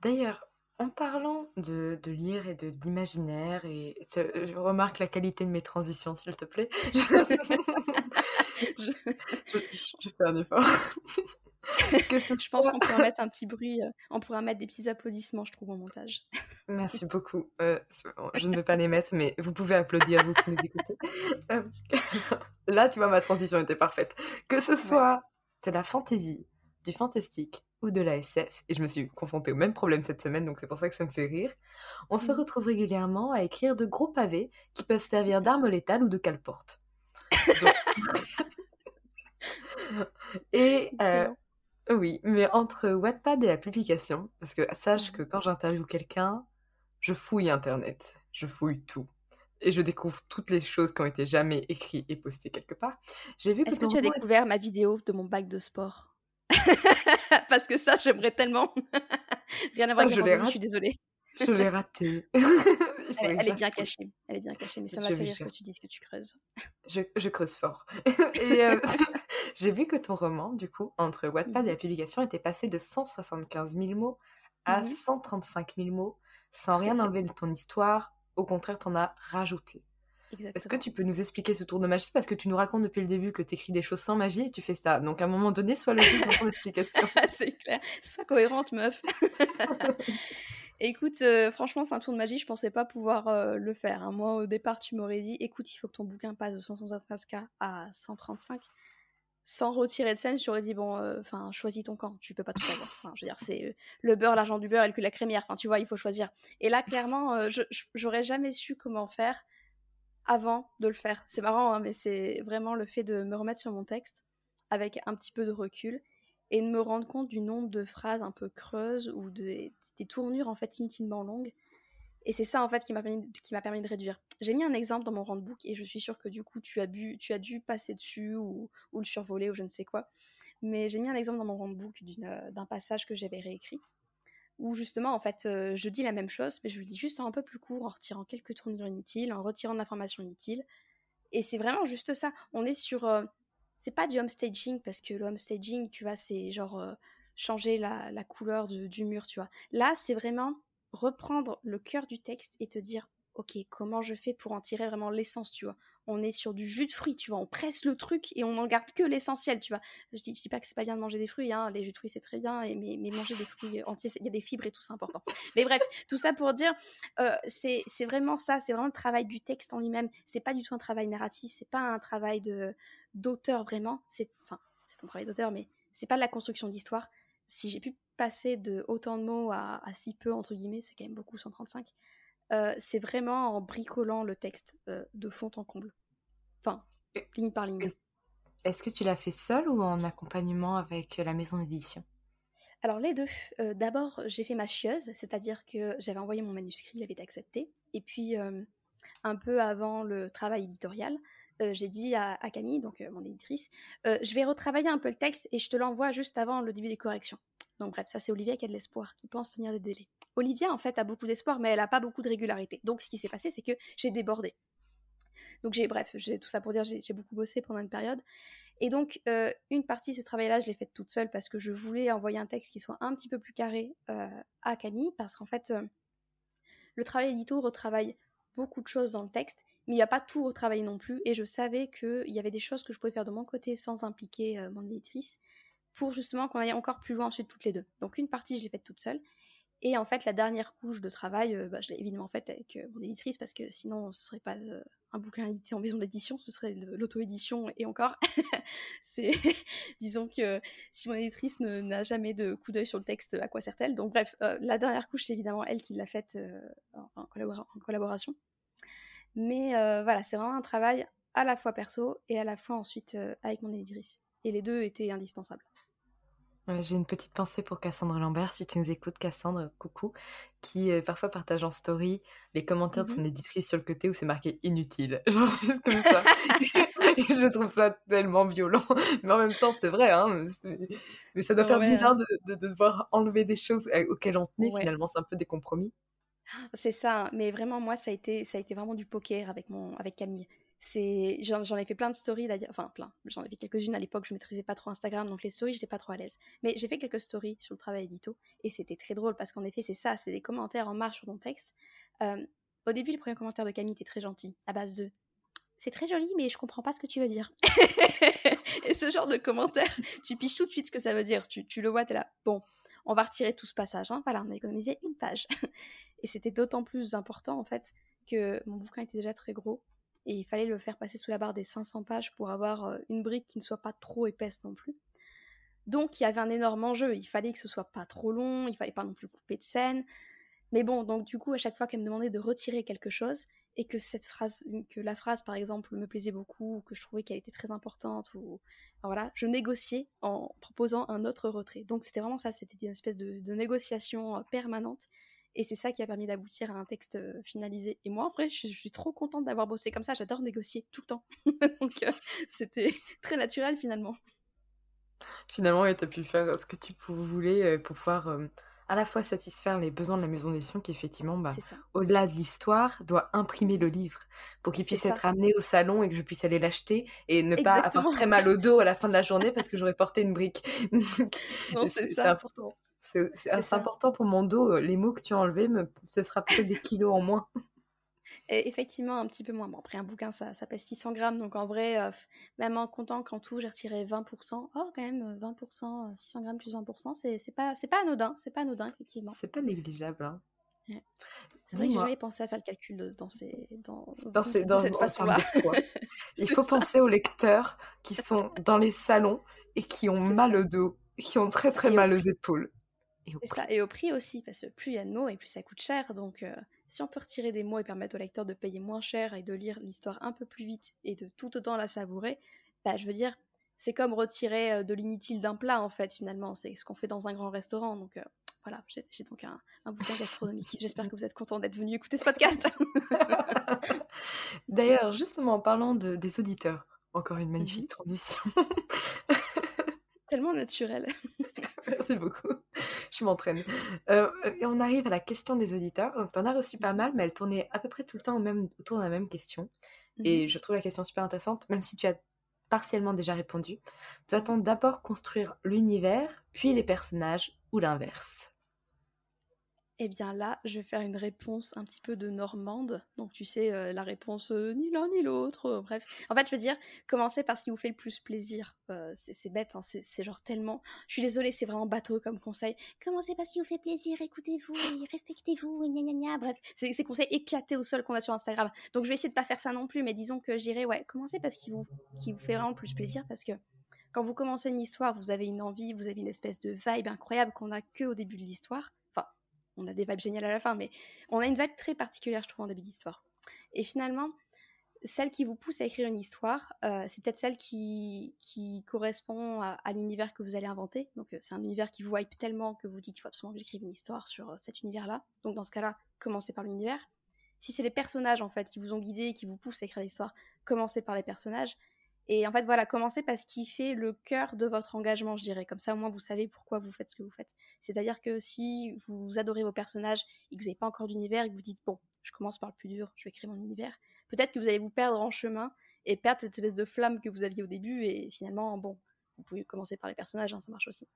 D'ailleurs, en parlant de, de, lire et de d'imaginaire, et je remarque la qualité de mes transitions, s'il te plaît. je, je, fais un effort. que je pense qu'on pourrait mettre un petit bruit, euh, on pourrait mettre des petits applaudissements, je trouve, au montage. Merci beaucoup. Euh, je ne veux pas les mettre, mais vous pouvez applaudir, vous qui nous écoutez. Euh, là, tu vois, ma transition était parfaite. Que ce soit de la fantaisie, du fantastique ou de la SF, et je me suis confrontée au même problème cette semaine, donc c'est pour ça que ça me fait rire, on se mmh. retrouve régulièrement à écrire de gros pavés qui peuvent servir d'armes létales ou de cale-porte. Et euh, oui, mais entre Wattpad et la publication, parce que sache que quand j'interviewe quelqu'un, je fouille Internet, je fouille tout. Et je découvre toutes les choses qui ont été jamais écrites et postées quelque part. J'ai vu Est-ce que, tu as découvert ma vidéo de mon bac de sport? Parce que ça, j'aimerais tellement. Rien à voir avec je, je suis désolée. Je l'ai raté. elle, est bien cachée. Elle est bien cachée, mais ça m'a fait rire que tu dises que tu creuses. Je, je creuse fort. et euh, j'ai vu que ton roman, du coup, entre Wattpad et la mmh publication, était passé de 175 000 mots à 135 mmh 000 mots, sans rien enlever de ton histoire au contraire, t'en as rajouté. Est-ce que tu peux nous expliquer ce tour de magie? Parce que tu nous racontes depuis le début que tu écris des choses sans magie et tu fais ça. Donc à un moment donné, sois logique dans ton explication. c'est clair. Sois cohérente, meuf. Écoute, euh, franchement, c'est un tour de magie, je pensais pas pouvoir euh, le faire. Hein. Moi, au départ, tu m'aurais dit écoute, il faut que ton bouquin passe de 175K à 135. Sans retirer de scène, j'aurais dit bon, euh, enfin, choisis ton camp, tu peux pas tout avoir. Je veux dire, c'est le beurre, l'argent du beurre et le cul la crémière. Enfin, tu vois, il faut choisir. Et là, clairement, j'aurais jamais su comment faire avant de le faire. C'est marrant, hein, mais c'est vraiment le fait de me remettre sur mon texte avec un petit peu de recul et de me rendre compte du nombre de phrases un peu creuses ou des, tournures en fait inutilement longues. Et c'est ça en fait qui m'a permis, permis, de réduire. J'ai mis un exemple dans mon roundbook et je suis sûre que du coup tu as, bu, tu as dû passer dessus ou, ou, le survoler ou je ne sais quoi. Mais j'ai mis un exemple dans mon roundbook d'un passage que j'avais réécrit où justement, en fait, euh, je dis la même chose, mais je le dis juste un peu plus court, en retirant quelques tournures inutiles, en retirant de l'information inutile. Et c'est vraiment juste ça. On est sur. Euh, c'est pas du homestaging, parce que le homestaging, tu vois, c'est genre euh, changer la, couleur du mur, tu vois. Là, c'est vraiment reprendre le cœur du texte et te dire, ok, comment je fais pour en tirer vraiment l'essence, tu vois? On est sur du jus de fruits, tu vois, on presse le truc et on n'en garde que l'essentiel, tu vois. Je dis, dis pas que c'est pas bien de manger des fruits, hein, les jus de fruits c'est très bien, mais, manger des fruits entiers, il y a des fibres et tout, c'est important. Mais bref, tout ça pour dire, euh, c'est vraiment ça, c'est vraiment le travail du texte en lui-même, c'est pas du tout un travail narratif, c'est pas un travail d'auteur vraiment, enfin, c'est un travail d'auteur, mais c'est pas de la construction d'histoire. Si j'ai pu passer de autant de mots à, si peu, entre guillemets, c'est quand même beaucoup, 135, euh, c'est vraiment en bricolant le texte euh, de fond en comble. Enfin, ligne par ligne. Est-ce que tu l'as fait seule ou en accompagnement avec la maison d'édition? Alors les deux. Euh, d'abord, j'ai fait ma chieuse, c'est-à-dire que j'avais envoyé mon manuscrit, il avait été accepté. Et puis, un peu avant le travail éditorial, j'ai dit à, Camille, donc mon éditrice, je vais retravailler un peu le texte et je te l'envoie juste avant le début des corrections. Donc bref, ça c'est Olivia qui a de l'espoir, qui pense tenir des délais. Olivia en fait a beaucoup d'espoir, mais elle n'a pas beaucoup de régularité. Donc ce qui s'est passé, c'est que j'ai débordé. Donc j'ai, bref, j'ai tout ça pour dire, j'ai beaucoup bossé pendant une période. Et donc euh, une partie de ce travail-là, je l'ai faite toute seule parce que je voulais envoyer un texte qui soit un petit peu plus carré euh, à Camille, parce qu'en fait, euh, le travail édito retravaille beaucoup de choses dans le texte, mais il n'y a pas tout retravaillé non plus. Et je savais qu'il y avait des choses que je pouvais faire de mon côté sans impliquer mon éditrice pour justement qu'on aille encore plus loin ensuite toutes les deux. Donc une partie, je l'ai faite toute seule. Et en fait, la dernière couche de travail, euh, bah, je l'ai évidemment faite avec euh, mon éditrice parce que sinon, ce serait pas euh, un bouquin édité en maison d'édition, ce serait l'auto-édition et encore. c'est, disons que si mon éditrice n'a jamais de coup d'œil sur le texte, à quoi sert-elle? Donc bref, la dernière couche, c'est évidemment elle qui l'a faite en, collaboration. Mais voilà, c'est vraiment un travail à la fois perso et à la fois ensuite avec mon éditrice. Et les deux étaient indispensables. J'ai une petite pensée pour Cassandre Lambert, si tu nous écoutes, Cassandre, coucou, qui euh, parfois partage en story les commentaires de son mmh éditrice sur le côté où c'est marqué inutile, genre juste comme ça. et je trouve ça tellement violent, mais en même temps c'est vrai, hein, mais ça doit faire bizarre de, de, devoir enlever des choses euh, auxquelles on tenait, finalement c'est un peu des compromis. C'est ça, mais vraiment moi ça a été, ça a été vraiment du poker avec, mon, avec Camille. C'est j'en, ai fait plein de stories d'ailleurs enfin plein j'en ai fait quelques-unes à l'époque je maîtrisais pas trop Instagram donc les stories j'étais pas trop à l'aise. Mais j'ai fait quelques stories sur le travail édito et c'était très drôle parce qu'en effet c'est ça c'est des commentaires en marche sur ton texte. Euh, au début le premier commentaire de Camille était très gentil à base de c'est très joli mais je comprends pas ce que tu veux dire et ce genre de commentaire tu piches tout de suite ce que ça veut dire. Tu, tu le vois t'es là bon on va retirer tout ce passage hein. voilà on a économisé une page et c'était d'autant plus important en fait que mon bouquin était déjà très gros et il fallait le faire passer sous la barre des 500 pages pour avoir euh, une brique qui ne soit pas trop épaisse non plus. Donc il y avait un énorme enjeu, il fallait que ce soit pas trop long, il fallait pas non plus couper de scène. Mais bon, donc du coup, à chaque fois qu'elle me demandait de retirer quelque chose, et que cette phrase, que la phrase par exemple me plaisait beaucoup, ou que je trouvais qu'elle était très importante, ou voilà, je négociais en proposant un autre retrait. Donc c'était vraiment ça, c'était une espèce de négociation euh, permanente et c'est ça qui a permis d'aboutir à un texte finalisé. Et moi, en vrai, je, suis trop contente d'avoir bossé comme ça. J'adore négocier tout le temps. Donc, c'était très naturel finalement. Finalement, tu as pu faire ce que tu voulais pour pouvoir à la fois satisfaire les besoins de la maison d'édition qui, effectivement, bah, au-delà de l'histoire, doit imprimer le livre pour qu'il puisse être amené au salon et que je puisse aller l'acheter et ne pas avoir très mal au dos à la fin de la journée parce que j'aurais porté une brique. c'est important. C'est important pour mon dos. Les mots que tu as enlevés, ce sera peut-être des kilos en moins. Et effectivement, un petit peu moins. Bon, après, un bouquin, ça, ça pèse 600 grammes. Donc, en vrai, euh, même en comptant qu'en tout, j'ai retiré 20%. Oh, quand même, 20%, 600 grammes plus 20%, c'est pas, pas anodin. C'est pas anodin, effectivement. C'est pas négligeable. Hein. C'est vrai que j'ai jamais pensé à faire le calcul dans, ces, dans, dans, ces, dans cette façon-là. Il faut penser aux lecteurs qui sont dans les salons et qui ont mal au dos, qui ont très très mal aux épaules. Et ça, et au prix aussi, parce que plus il y a de mots et plus ça coûte cher. Donc, euh, si on peut retirer des mots et permettre au lecteur de payer moins cher et de lire l'histoire un peu plus vite et de tout autant la savourer, bah, je veux dire, c'est comme retirer euh, de l'inutile d'un plat, en fait, finalement. C'est ce qu'on fait dans un grand restaurant. Donc, euh, voilà, j'ai donc un, bouquin gastronomique. J'espère que vous êtes content d'être venu écouter ce podcast. D'ailleurs, justement, en parlant de, des auditeurs, encore une magnifique transition. Tellement naturel. Merci beaucoup. Je m'entraîne. Euh, et on arrive à la question des auditeurs. Donc, tu en as reçu pas mal, mais elle tournait à peu près tout le temps même, autour de la même question. Et mhm. je trouve la question super intéressante, même si tu as partiellement déjà répondu. Doit-on d'abord construire l'univers, puis les personnages, ou l'inverse? Eh bien là, je vais faire une réponse un petit peu de normande. Donc tu sais, euh, la réponse euh, ni l'un ni l'autre. Euh, bref. En fait, je veux dire, commencez par ce qui vous fait le plus plaisir. c'est bête, hein, c'est genre tellement... Je suis désolée, c'est vraiment bateau comme conseil. Commencez par ce qui vous fait plaisir, écoutez-vous, respectez-vous, gna gna gna. Bref, c'est ces conseils éclatés au sol qu'on a sur Instagram. Donc je vais essayer de pas faire ça non plus, mais disons que j'irai, ouais, commencez par ce qui vous, qui vous fait vraiment le plus plaisir parce que quand vous commencez une histoire, vous avez une envie, vous avez une espèce de vibe incroyable qu'on a que au début de l'histoire on a des vibes géniales à la fin, mais on a une vibe très particulière, je trouve, en début d'histoire. Et finalement, celle qui vous pousse à écrire une histoire, euh, c'est peut-être celle qui, correspond à, l'univers que vous allez inventer. Donc, euh, c'est un univers qui vous hype tellement que vous dites, il faut absolument que j'écrive une histoire sur euh, cet univers-là. Donc, dans ce cas-là, commencez par l'univers. Si c'est les personnages, en fait, qui vous ont guidé, qui vous poussent à écrire l'histoire, commencez par les personnages. Et en fait, voilà, commencez par ce qui fait le cœur de votre engagement, je dirais. Comme ça, au moins, vous savez pourquoi vous faites ce que vous faites. C'est-à-dire que si vous adorez vos personnages et que vous n'avez pas encore d'univers et que vous dites, bon, je commence par le plus dur, je vais créer mon univers, peut-être que vous allez vous perdre en chemin et perdre cette espèce de flamme que vous aviez au début. Et finalement, bon, vous pouvez commencer par les personnages, hein, ça marche aussi.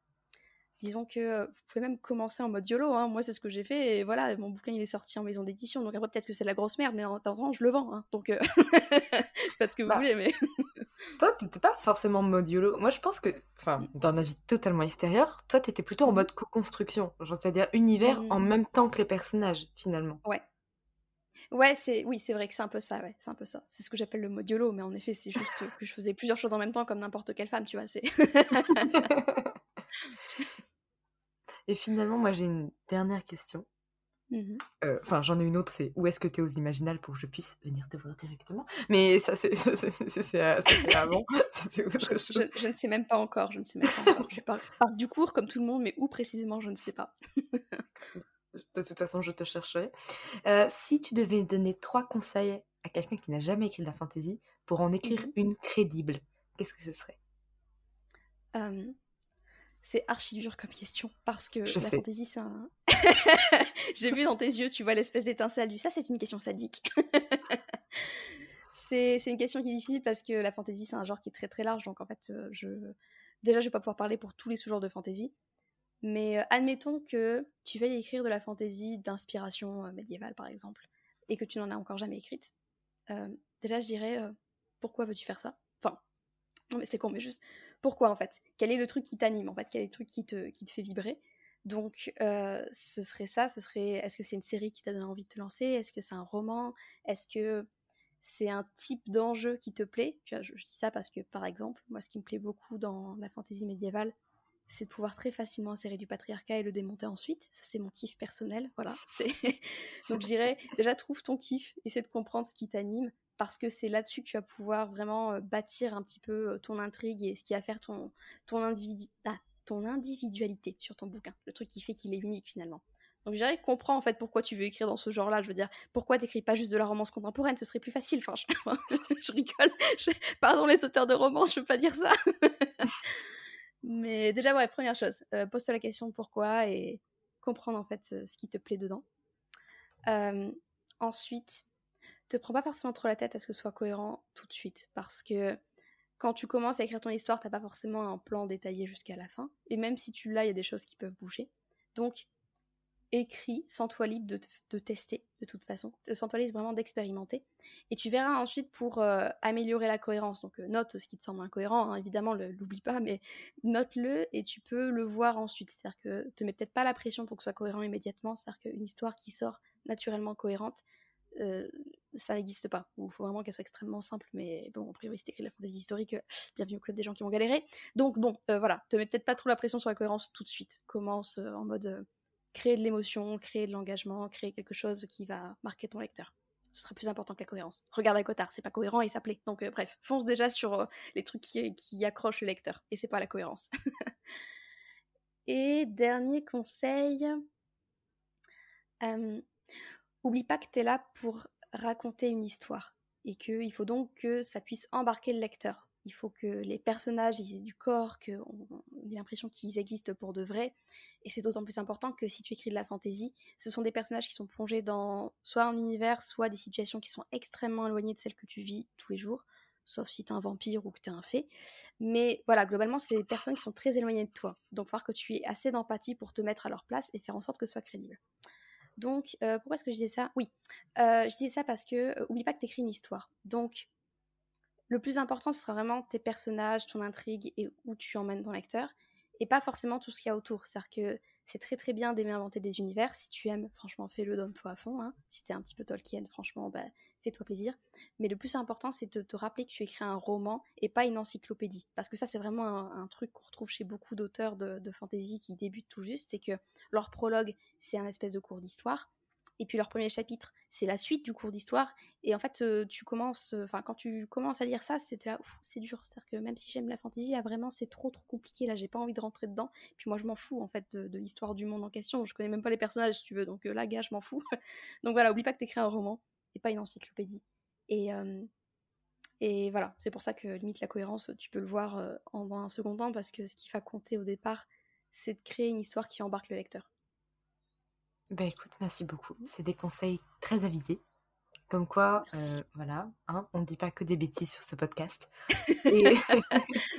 Disons que euh, vous pouvez même commencer en mode YOLO. Hein. Moi, c'est ce que j'ai fait. Et voilà, mon bouquin, il est sorti en maison d'édition. Donc après, peut-être que c'est de la grosse merde, mais en attendant, je le vends. Hein. Donc, euh, faites ce que vous bah, voulez. Mais toi, t'étais pas forcément en mode YOLO. Moi, je pense que, enfin, dans un vie totalement extérieure, toi, t'étais plutôt en mode co-construction. Genre, c'est-à-dire univers en mmh. même temps que les personnages, finalement. Ouais. Ouais, c'est oui, c'est vrai que c'est un peu ça, ouais, c'est un peu ça. C'est ce que j'appelle le mode YOLO, mais en effet, c'est juste que je faisais plusieurs choses en même temps comme n'importe quelle femme, tu vois, c'est Et finalement, moi j'ai une dernière question. Mmh enfin, j'en ai une autre, c'est où est-ce que tu es aux Imaginales pour que je puisse venir te voir directement? Mais ça, c'est avant. je, je, ne sais même pas encore. Je ne sais même pas encore. Je pars, du cours comme tout le monde, mais où précisément, je ne sais pas. de toute façon, je te chercherai. Euh, si tu devais donner trois conseils à quelqu'un qui n'a jamais écrit de la fantasy pour en écrire mmh une crédible, qu'est-ce que ce serait? C'est archi dur comme question parce que la fantaisie, c'est un. J'ai vu dans tes yeux, tu vois l'espèce d'étincelle du ça, c'est une question sadique. c'est une question qui est difficile parce que la fantaisie, c'est un genre qui est très très large. Donc en fait, euh, je. Déjà, je vais pas pouvoir parler pour tous les sous-genres de fantaisie. Mais euh, admettons que tu veuilles écrire de la fantaisie d'inspiration euh, médiévale, par exemple, et que tu n'en as encore jamais écrite. déjà, je dirais pourquoi veux-tu faire ça? Enfin, non mais c'est con, mais juste pourquoi en fait? Quel est le truc qui t'anime en fait Quel est le truc qui te, qui te fait vibrer donc, euh, ce serait ça, ce serait, est-ce que c'est une série qui t'a donné envie de te lancer? Est-ce que c'est un roman? Est-ce que c'est un type d'enjeu qui te plaît? Je, dis ça parce que, par exemple, moi, ce qui me plaît beaucoup dans la fantaisie médiévale, c'est de pouvoir très facilement insérer du patriarcat et le démonter ensuite. Ça, c'est mon kiff personnel, voilà. Donc, je dirais, déjà, trouve ton kiff, essaie de comprendre ce qui t'anime, parce que c'est là-dessus que tu vas pouvoir vraiment bâtir un petit peu ton intrigue et ce qui va faire ton, ton, individu ah, ton individualité sur ton bouquin, le truc qui fait qu'il est unique finalement. Donc je dirais, comprends en fait pourquoi tu veux écrire dans ce genre-là. Je veux dire, pourquoi t'écris pas juste de la romance contemporaine, ce serait plus facile. Enfin, je, rigole. Pardon les auteurs de romance, je veux pas dire ça. Mais déjà, ouais, première chose, euh, pose-toi la question pourquoi et comprendre en fait ce qui te plaît dedans. ensuite, te prends pas forcément trop la tête à ce que ce soit cohérent tout de suite. Parce que quand tu commences à écrire ton histoire, t'as pas forcément un plan détaillé jusqu'à la fin. Et même si tu l'as, il y a des choses qui peuvent bouger. Donc, écris, sens-toi libre de, de, tester de toute façon, sens-toi libre vraiment d'expérimenter. Et tu verras ensuite pour euh, améliorer la cohérence. Donc euh, note ce qui te semble incohérent, hein, évidemment, l'oublie pas, mais note-le et tu peux le voir ensuite. C'est-à-dire que te mets peut-être pas la pression pour que ce soit cohérent immédiatement. C'est-à-dire qu'une histoire qui sort naturellement cohérente, euh, ça n'existe pas. Il faut vraiment qu'elle soit extrêmement simple, mais bon, a priori, c'est écrit la fantaisie historique, bienvenue au club des gens qui vont galérer. Donc bon, voilà, te mets peut-être pas trop la pression sur la cohérence tout de suite. Commence en mode créer de l'émotion, créer de l'engagement, créer quelque chose qui va marquer ton lecteur. Ce sera plus important que la cohérence. Regarde à Cotard, c'est pas cohérent et ça plaît. Donc euh, bref, fonce déjà sur euh, les trucs qui, accrochent le lecteur et c'est pas la cohérence. et dernier conseil, euh, oublie pas que tu es là pour raconter une histoire et qu'il faut donc que ça puisse embarquer le lecteur il faut que les personnages aient du corps, qu'on ait l'impression qu'ils existent pour de vrai. Et c'est d'autant plus important que si tu écris de la fantasy, ce sont des personnages qui sont plongés dans soit un univers, soit des situations qui sont extrêmement éloignées de celles que tu vis tous les jours, sauf si tu es un vampire ou que tu es un fée. Mais voilà, globalement, c'est des personnes qui sont très éloignées de toi. Donc, il faut que tu aies assez d'empathie pour te mettre à leur place et faire en sorte que ce soit crédible. Donc, euh, pourquoi est-ce que je disais ça? Oui, euh, je disais ça parce que, euh, oublie pas que tu écris une histoire. Donc, le plus important, ce sera vraiment tes personnages, ton intrigue et où tu emmènes ton lecteur, et pas forcément tout ce qu'il y a autour. C'est-à-dire que c'est très très bien d'aimer inventer des univers. Si tu aimes, franchement, fais-le, donne-toi à fond. Hein. Si t'es un petit peu Tolkien, franchement, bah, fais-toi plaisir. Mais le plus important, c'est de te rappeler que tu écris un roman et pas une encyclopédie. Parce que ça, c'est vraiment un, truc qu'on retrouve chez beaucoup d'auteurs de, de fantasy qui débutent tout juste, c'est que leur prologue, c'est un espèce de cours d'histoire et puis leur premier chapitre, c'est la suite du cours d'histoire. Et en fait, tu commences, enfin, quand tu commences à lire ça, c'était là, c'est dur. C'est-à-dire que même si j'aime la fantasy, ah, vraiment, c'est trop, trop compliqué. Là, j'ai pas envie de rentrer dedans. Puis moi, je m'en fous, en fait, de, l'histoire du monde en question. Je connais même pas les personnages, si tu veux. Donc là, gars, je m'en fous. donc voilà, oublie pas que t'écris un roman et pas une encyclopédie. Et, et voilà, c'est pour ça que limite la cohérence, tu peux le voir en un second temps, parce que ce qui va compter au départ, c'est de créer une histoire qui embarque le lecteur. Bah écoute, merci beaucoup. C'est des conseils très avisés. Comme quoi, euh, voilà, hein, on ne dit pas que des bêtises sur ce podcast.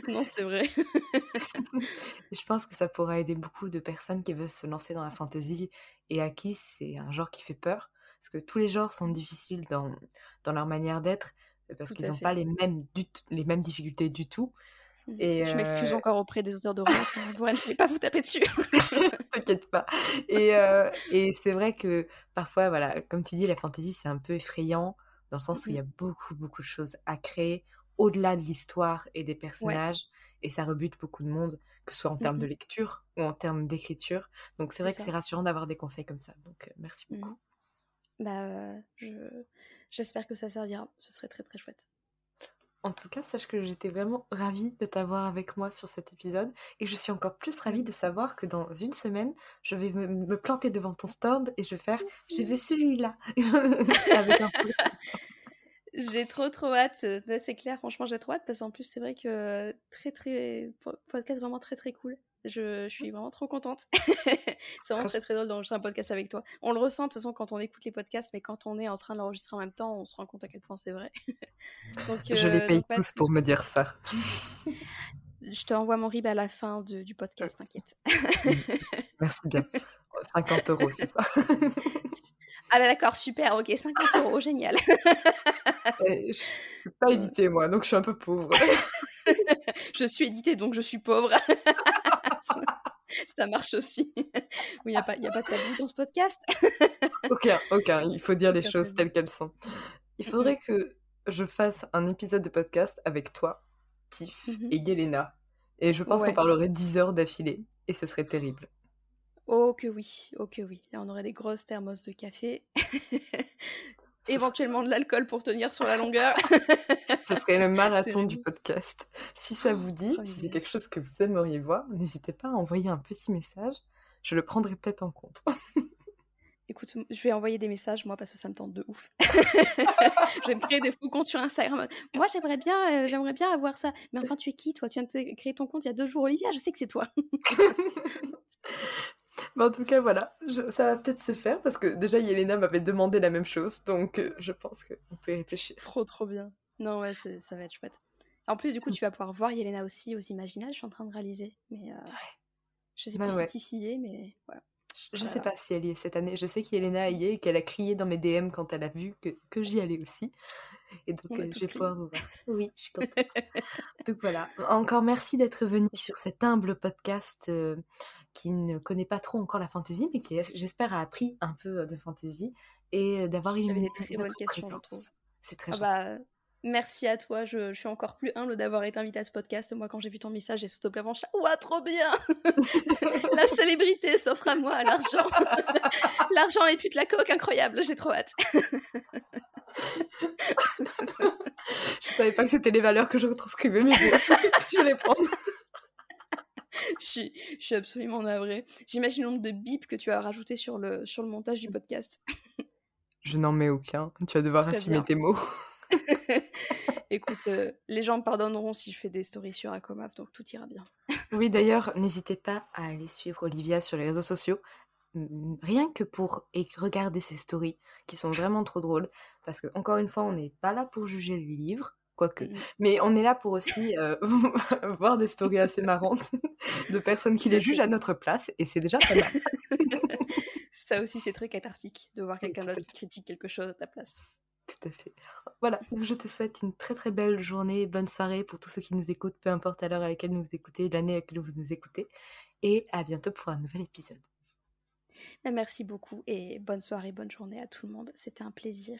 non, c'est vrai. je pense que ça pourra aider beaucoup de personnes qui veulent se lancer dans la fantasy et à qui c'est un genre qui fait peur. Parce que tous les genres sont difficiles dans, dans leur manière d'être, parce qu'ils n'ont pas les mêmes, les mêmes difficultés du tout. Et je m'excuse euh, encore auprès des auteurs de romans, vous ne pouvez pas vous taper dessus. T'inquiète pas. Et, euh, et c'est vrai que parfois, voilà, comme tu dis, la fantasy, c'est un peu effrayant, dans le sens où il y a beaucoup, beaucoup de choses à créer, au-delà de l'histoire et des personnages, et ça rebute beaucoup de monde, que ce soit en termes de lecture ou en termes d'écriture. Donc c'est vrai que c'est rassurant d'avoir des conseils comme ça. Donc euh, merci mmh. beaucoup. Bah, je... j'espère que ça servira. Ce serait très très chouette. En tout cas, sache que j'étais vraiment ravie de t'avoir avec moi sur cet épisode et je suis encore plus ravie de savoir que dans une semaine, je vais me, planter devant ton stand et je vais faire je veux celui-là. j'ai trop trop hâte, c'est clair, franchement j'ai trop hâte parce qu'en plus c'est vrai que très très podcast vraiment très très cool. Je, suis vraiment trop contente. c'est vraiment très très drôle d'enregistrer un podcast avec toi. On le ressent de toute façon quand on écoute les podcasts, mais quand on est en train de l'enregistrer en même temps, on se rend compte à quel point c'est vrai. je les euh, paye tous pour me dire ça. je te envoie mon RIB à la fin du podcast, t'inquiète. Merci bien. 50 euros, c'est ça. ah bah d'accord, super, ok, 50 euros, génial. je ne suis pas édité moi, donc je suis un peu pauvre. je suis édité, donc je suis pauvre. ça marche aussi. Oui, il n'y a, pas, y a pas de tabou dans ce podcast. aucun, aucun. Il faut dire les choses telles qu'elles sont. Il faudrait que je fasse un épisode de podcast avec toi, Tiff mmh et Yelena. Et je pense qu'on parlerait 10 heures d'affilée. Et ce serait terrible. Oh que oui, oh que oui. Là, on aurait des grosses thermos de café éventuellement de l'alcool pour tenir sur la longueur. Ce serait le marathon du podcast. Si ça vous dit, oh, si c'est quelque chose que vous aimeriez voir, n'hésitez pas à envoyer un petit message. Je le prendrai peut-être en compte. Écoute, je vais envoyer des messages, moi, parce que ça me tente de ouf. je vais me créer des faux comptes sur Instagram. Moi, j'aimerais bien, euh, j'aimerais bien avoir ça. Mais enfin, tu es qui, toi? Tu viens de créer ton compte il y a deux jours, Olivia? Je sais que c'est toi. Mais en tout cas, voilà, ça va peut-être se faire parce que déjà Yelena m'avait demandé la même chose, donc euh, je pense qu'on peut y réfléchir. Trop, trop bien. Non, ouais, ça va être chouette. En plus, du coup, tu vas pouvoir voir Yelena aussi aux Imaginales, je suis en train de réaliser. Mais euh, je sais bah, pas si mais voilà. Je sais pas si elle y est cette année. Je sais qu'Elena y est et qu'elle a crié dans mes DM quand elle a vu que, que j'y allais aussi. Et donc, euh, je vais pouvoir vous voir. Oui, je suis contente. donc voilà. Encore merci d'être venu sur cet humble podcast euh, qui ne connaît pas trop encore la fantaisie, mais qui, j'espère, a appris un peu euh, de fantaisie et d'avoir Il y avait une des très je trouve. C'est très Ah gentil. bah, merci à toi, je, je suis encore plus humble d'avoir été invitée à ce podcast. Moi, quand j'ai vu ton message, j'ai sauté au plafond, je Ouah, trop bien La célébrité s'offre à moi, l'argent L'argent, les putes, la coque, incroyable, j'ai trop hâte Je savais pas que c'était les valeurs que je retranscrivais, mais je, je vais les prendre. je suis, je suis absolument navrée. J'imagine le nombre de bips que tu as rajouté sur le, sur le montage du podcast. Je n'en mets aucun. Tu vas devoir Très assumer bien. tes mots. Écoute, euh, les gens me pardonneront si je fais des stories sur Acomaf, donc tout ira bien. Oui, d'ailleurs, n'hésitez pas à aller suivre Olivia sur les réseaux sociaux. Rien que pour regarder ses stories qui sont vraiment trop drôles. Parce que, encore une fois, on n'est pas là pour juger le livre, quoique. Mhm. Mais on est là pour aussi euh, voir des stories assez marrantes de personnes qui les jugent à notre place. Et c'est déjà pas mal. Ça aussi, c'est très cathartique de voir quelqu'un d'autre qui critique quelque chose à ta place. Tout à fait. Voilà, je te souhaite une très très belle journée, bonne soirée pour tous ceux qui nous écoutent, peu importe à l'heure à laquelle vous écoutez, l'année à laquelle vous nous écoutez. Et à bientôt pour un nouvel épisode. Mais Merci beaucoup et bonne soirée, bonne journée à tout le monde. C'était un plaisir.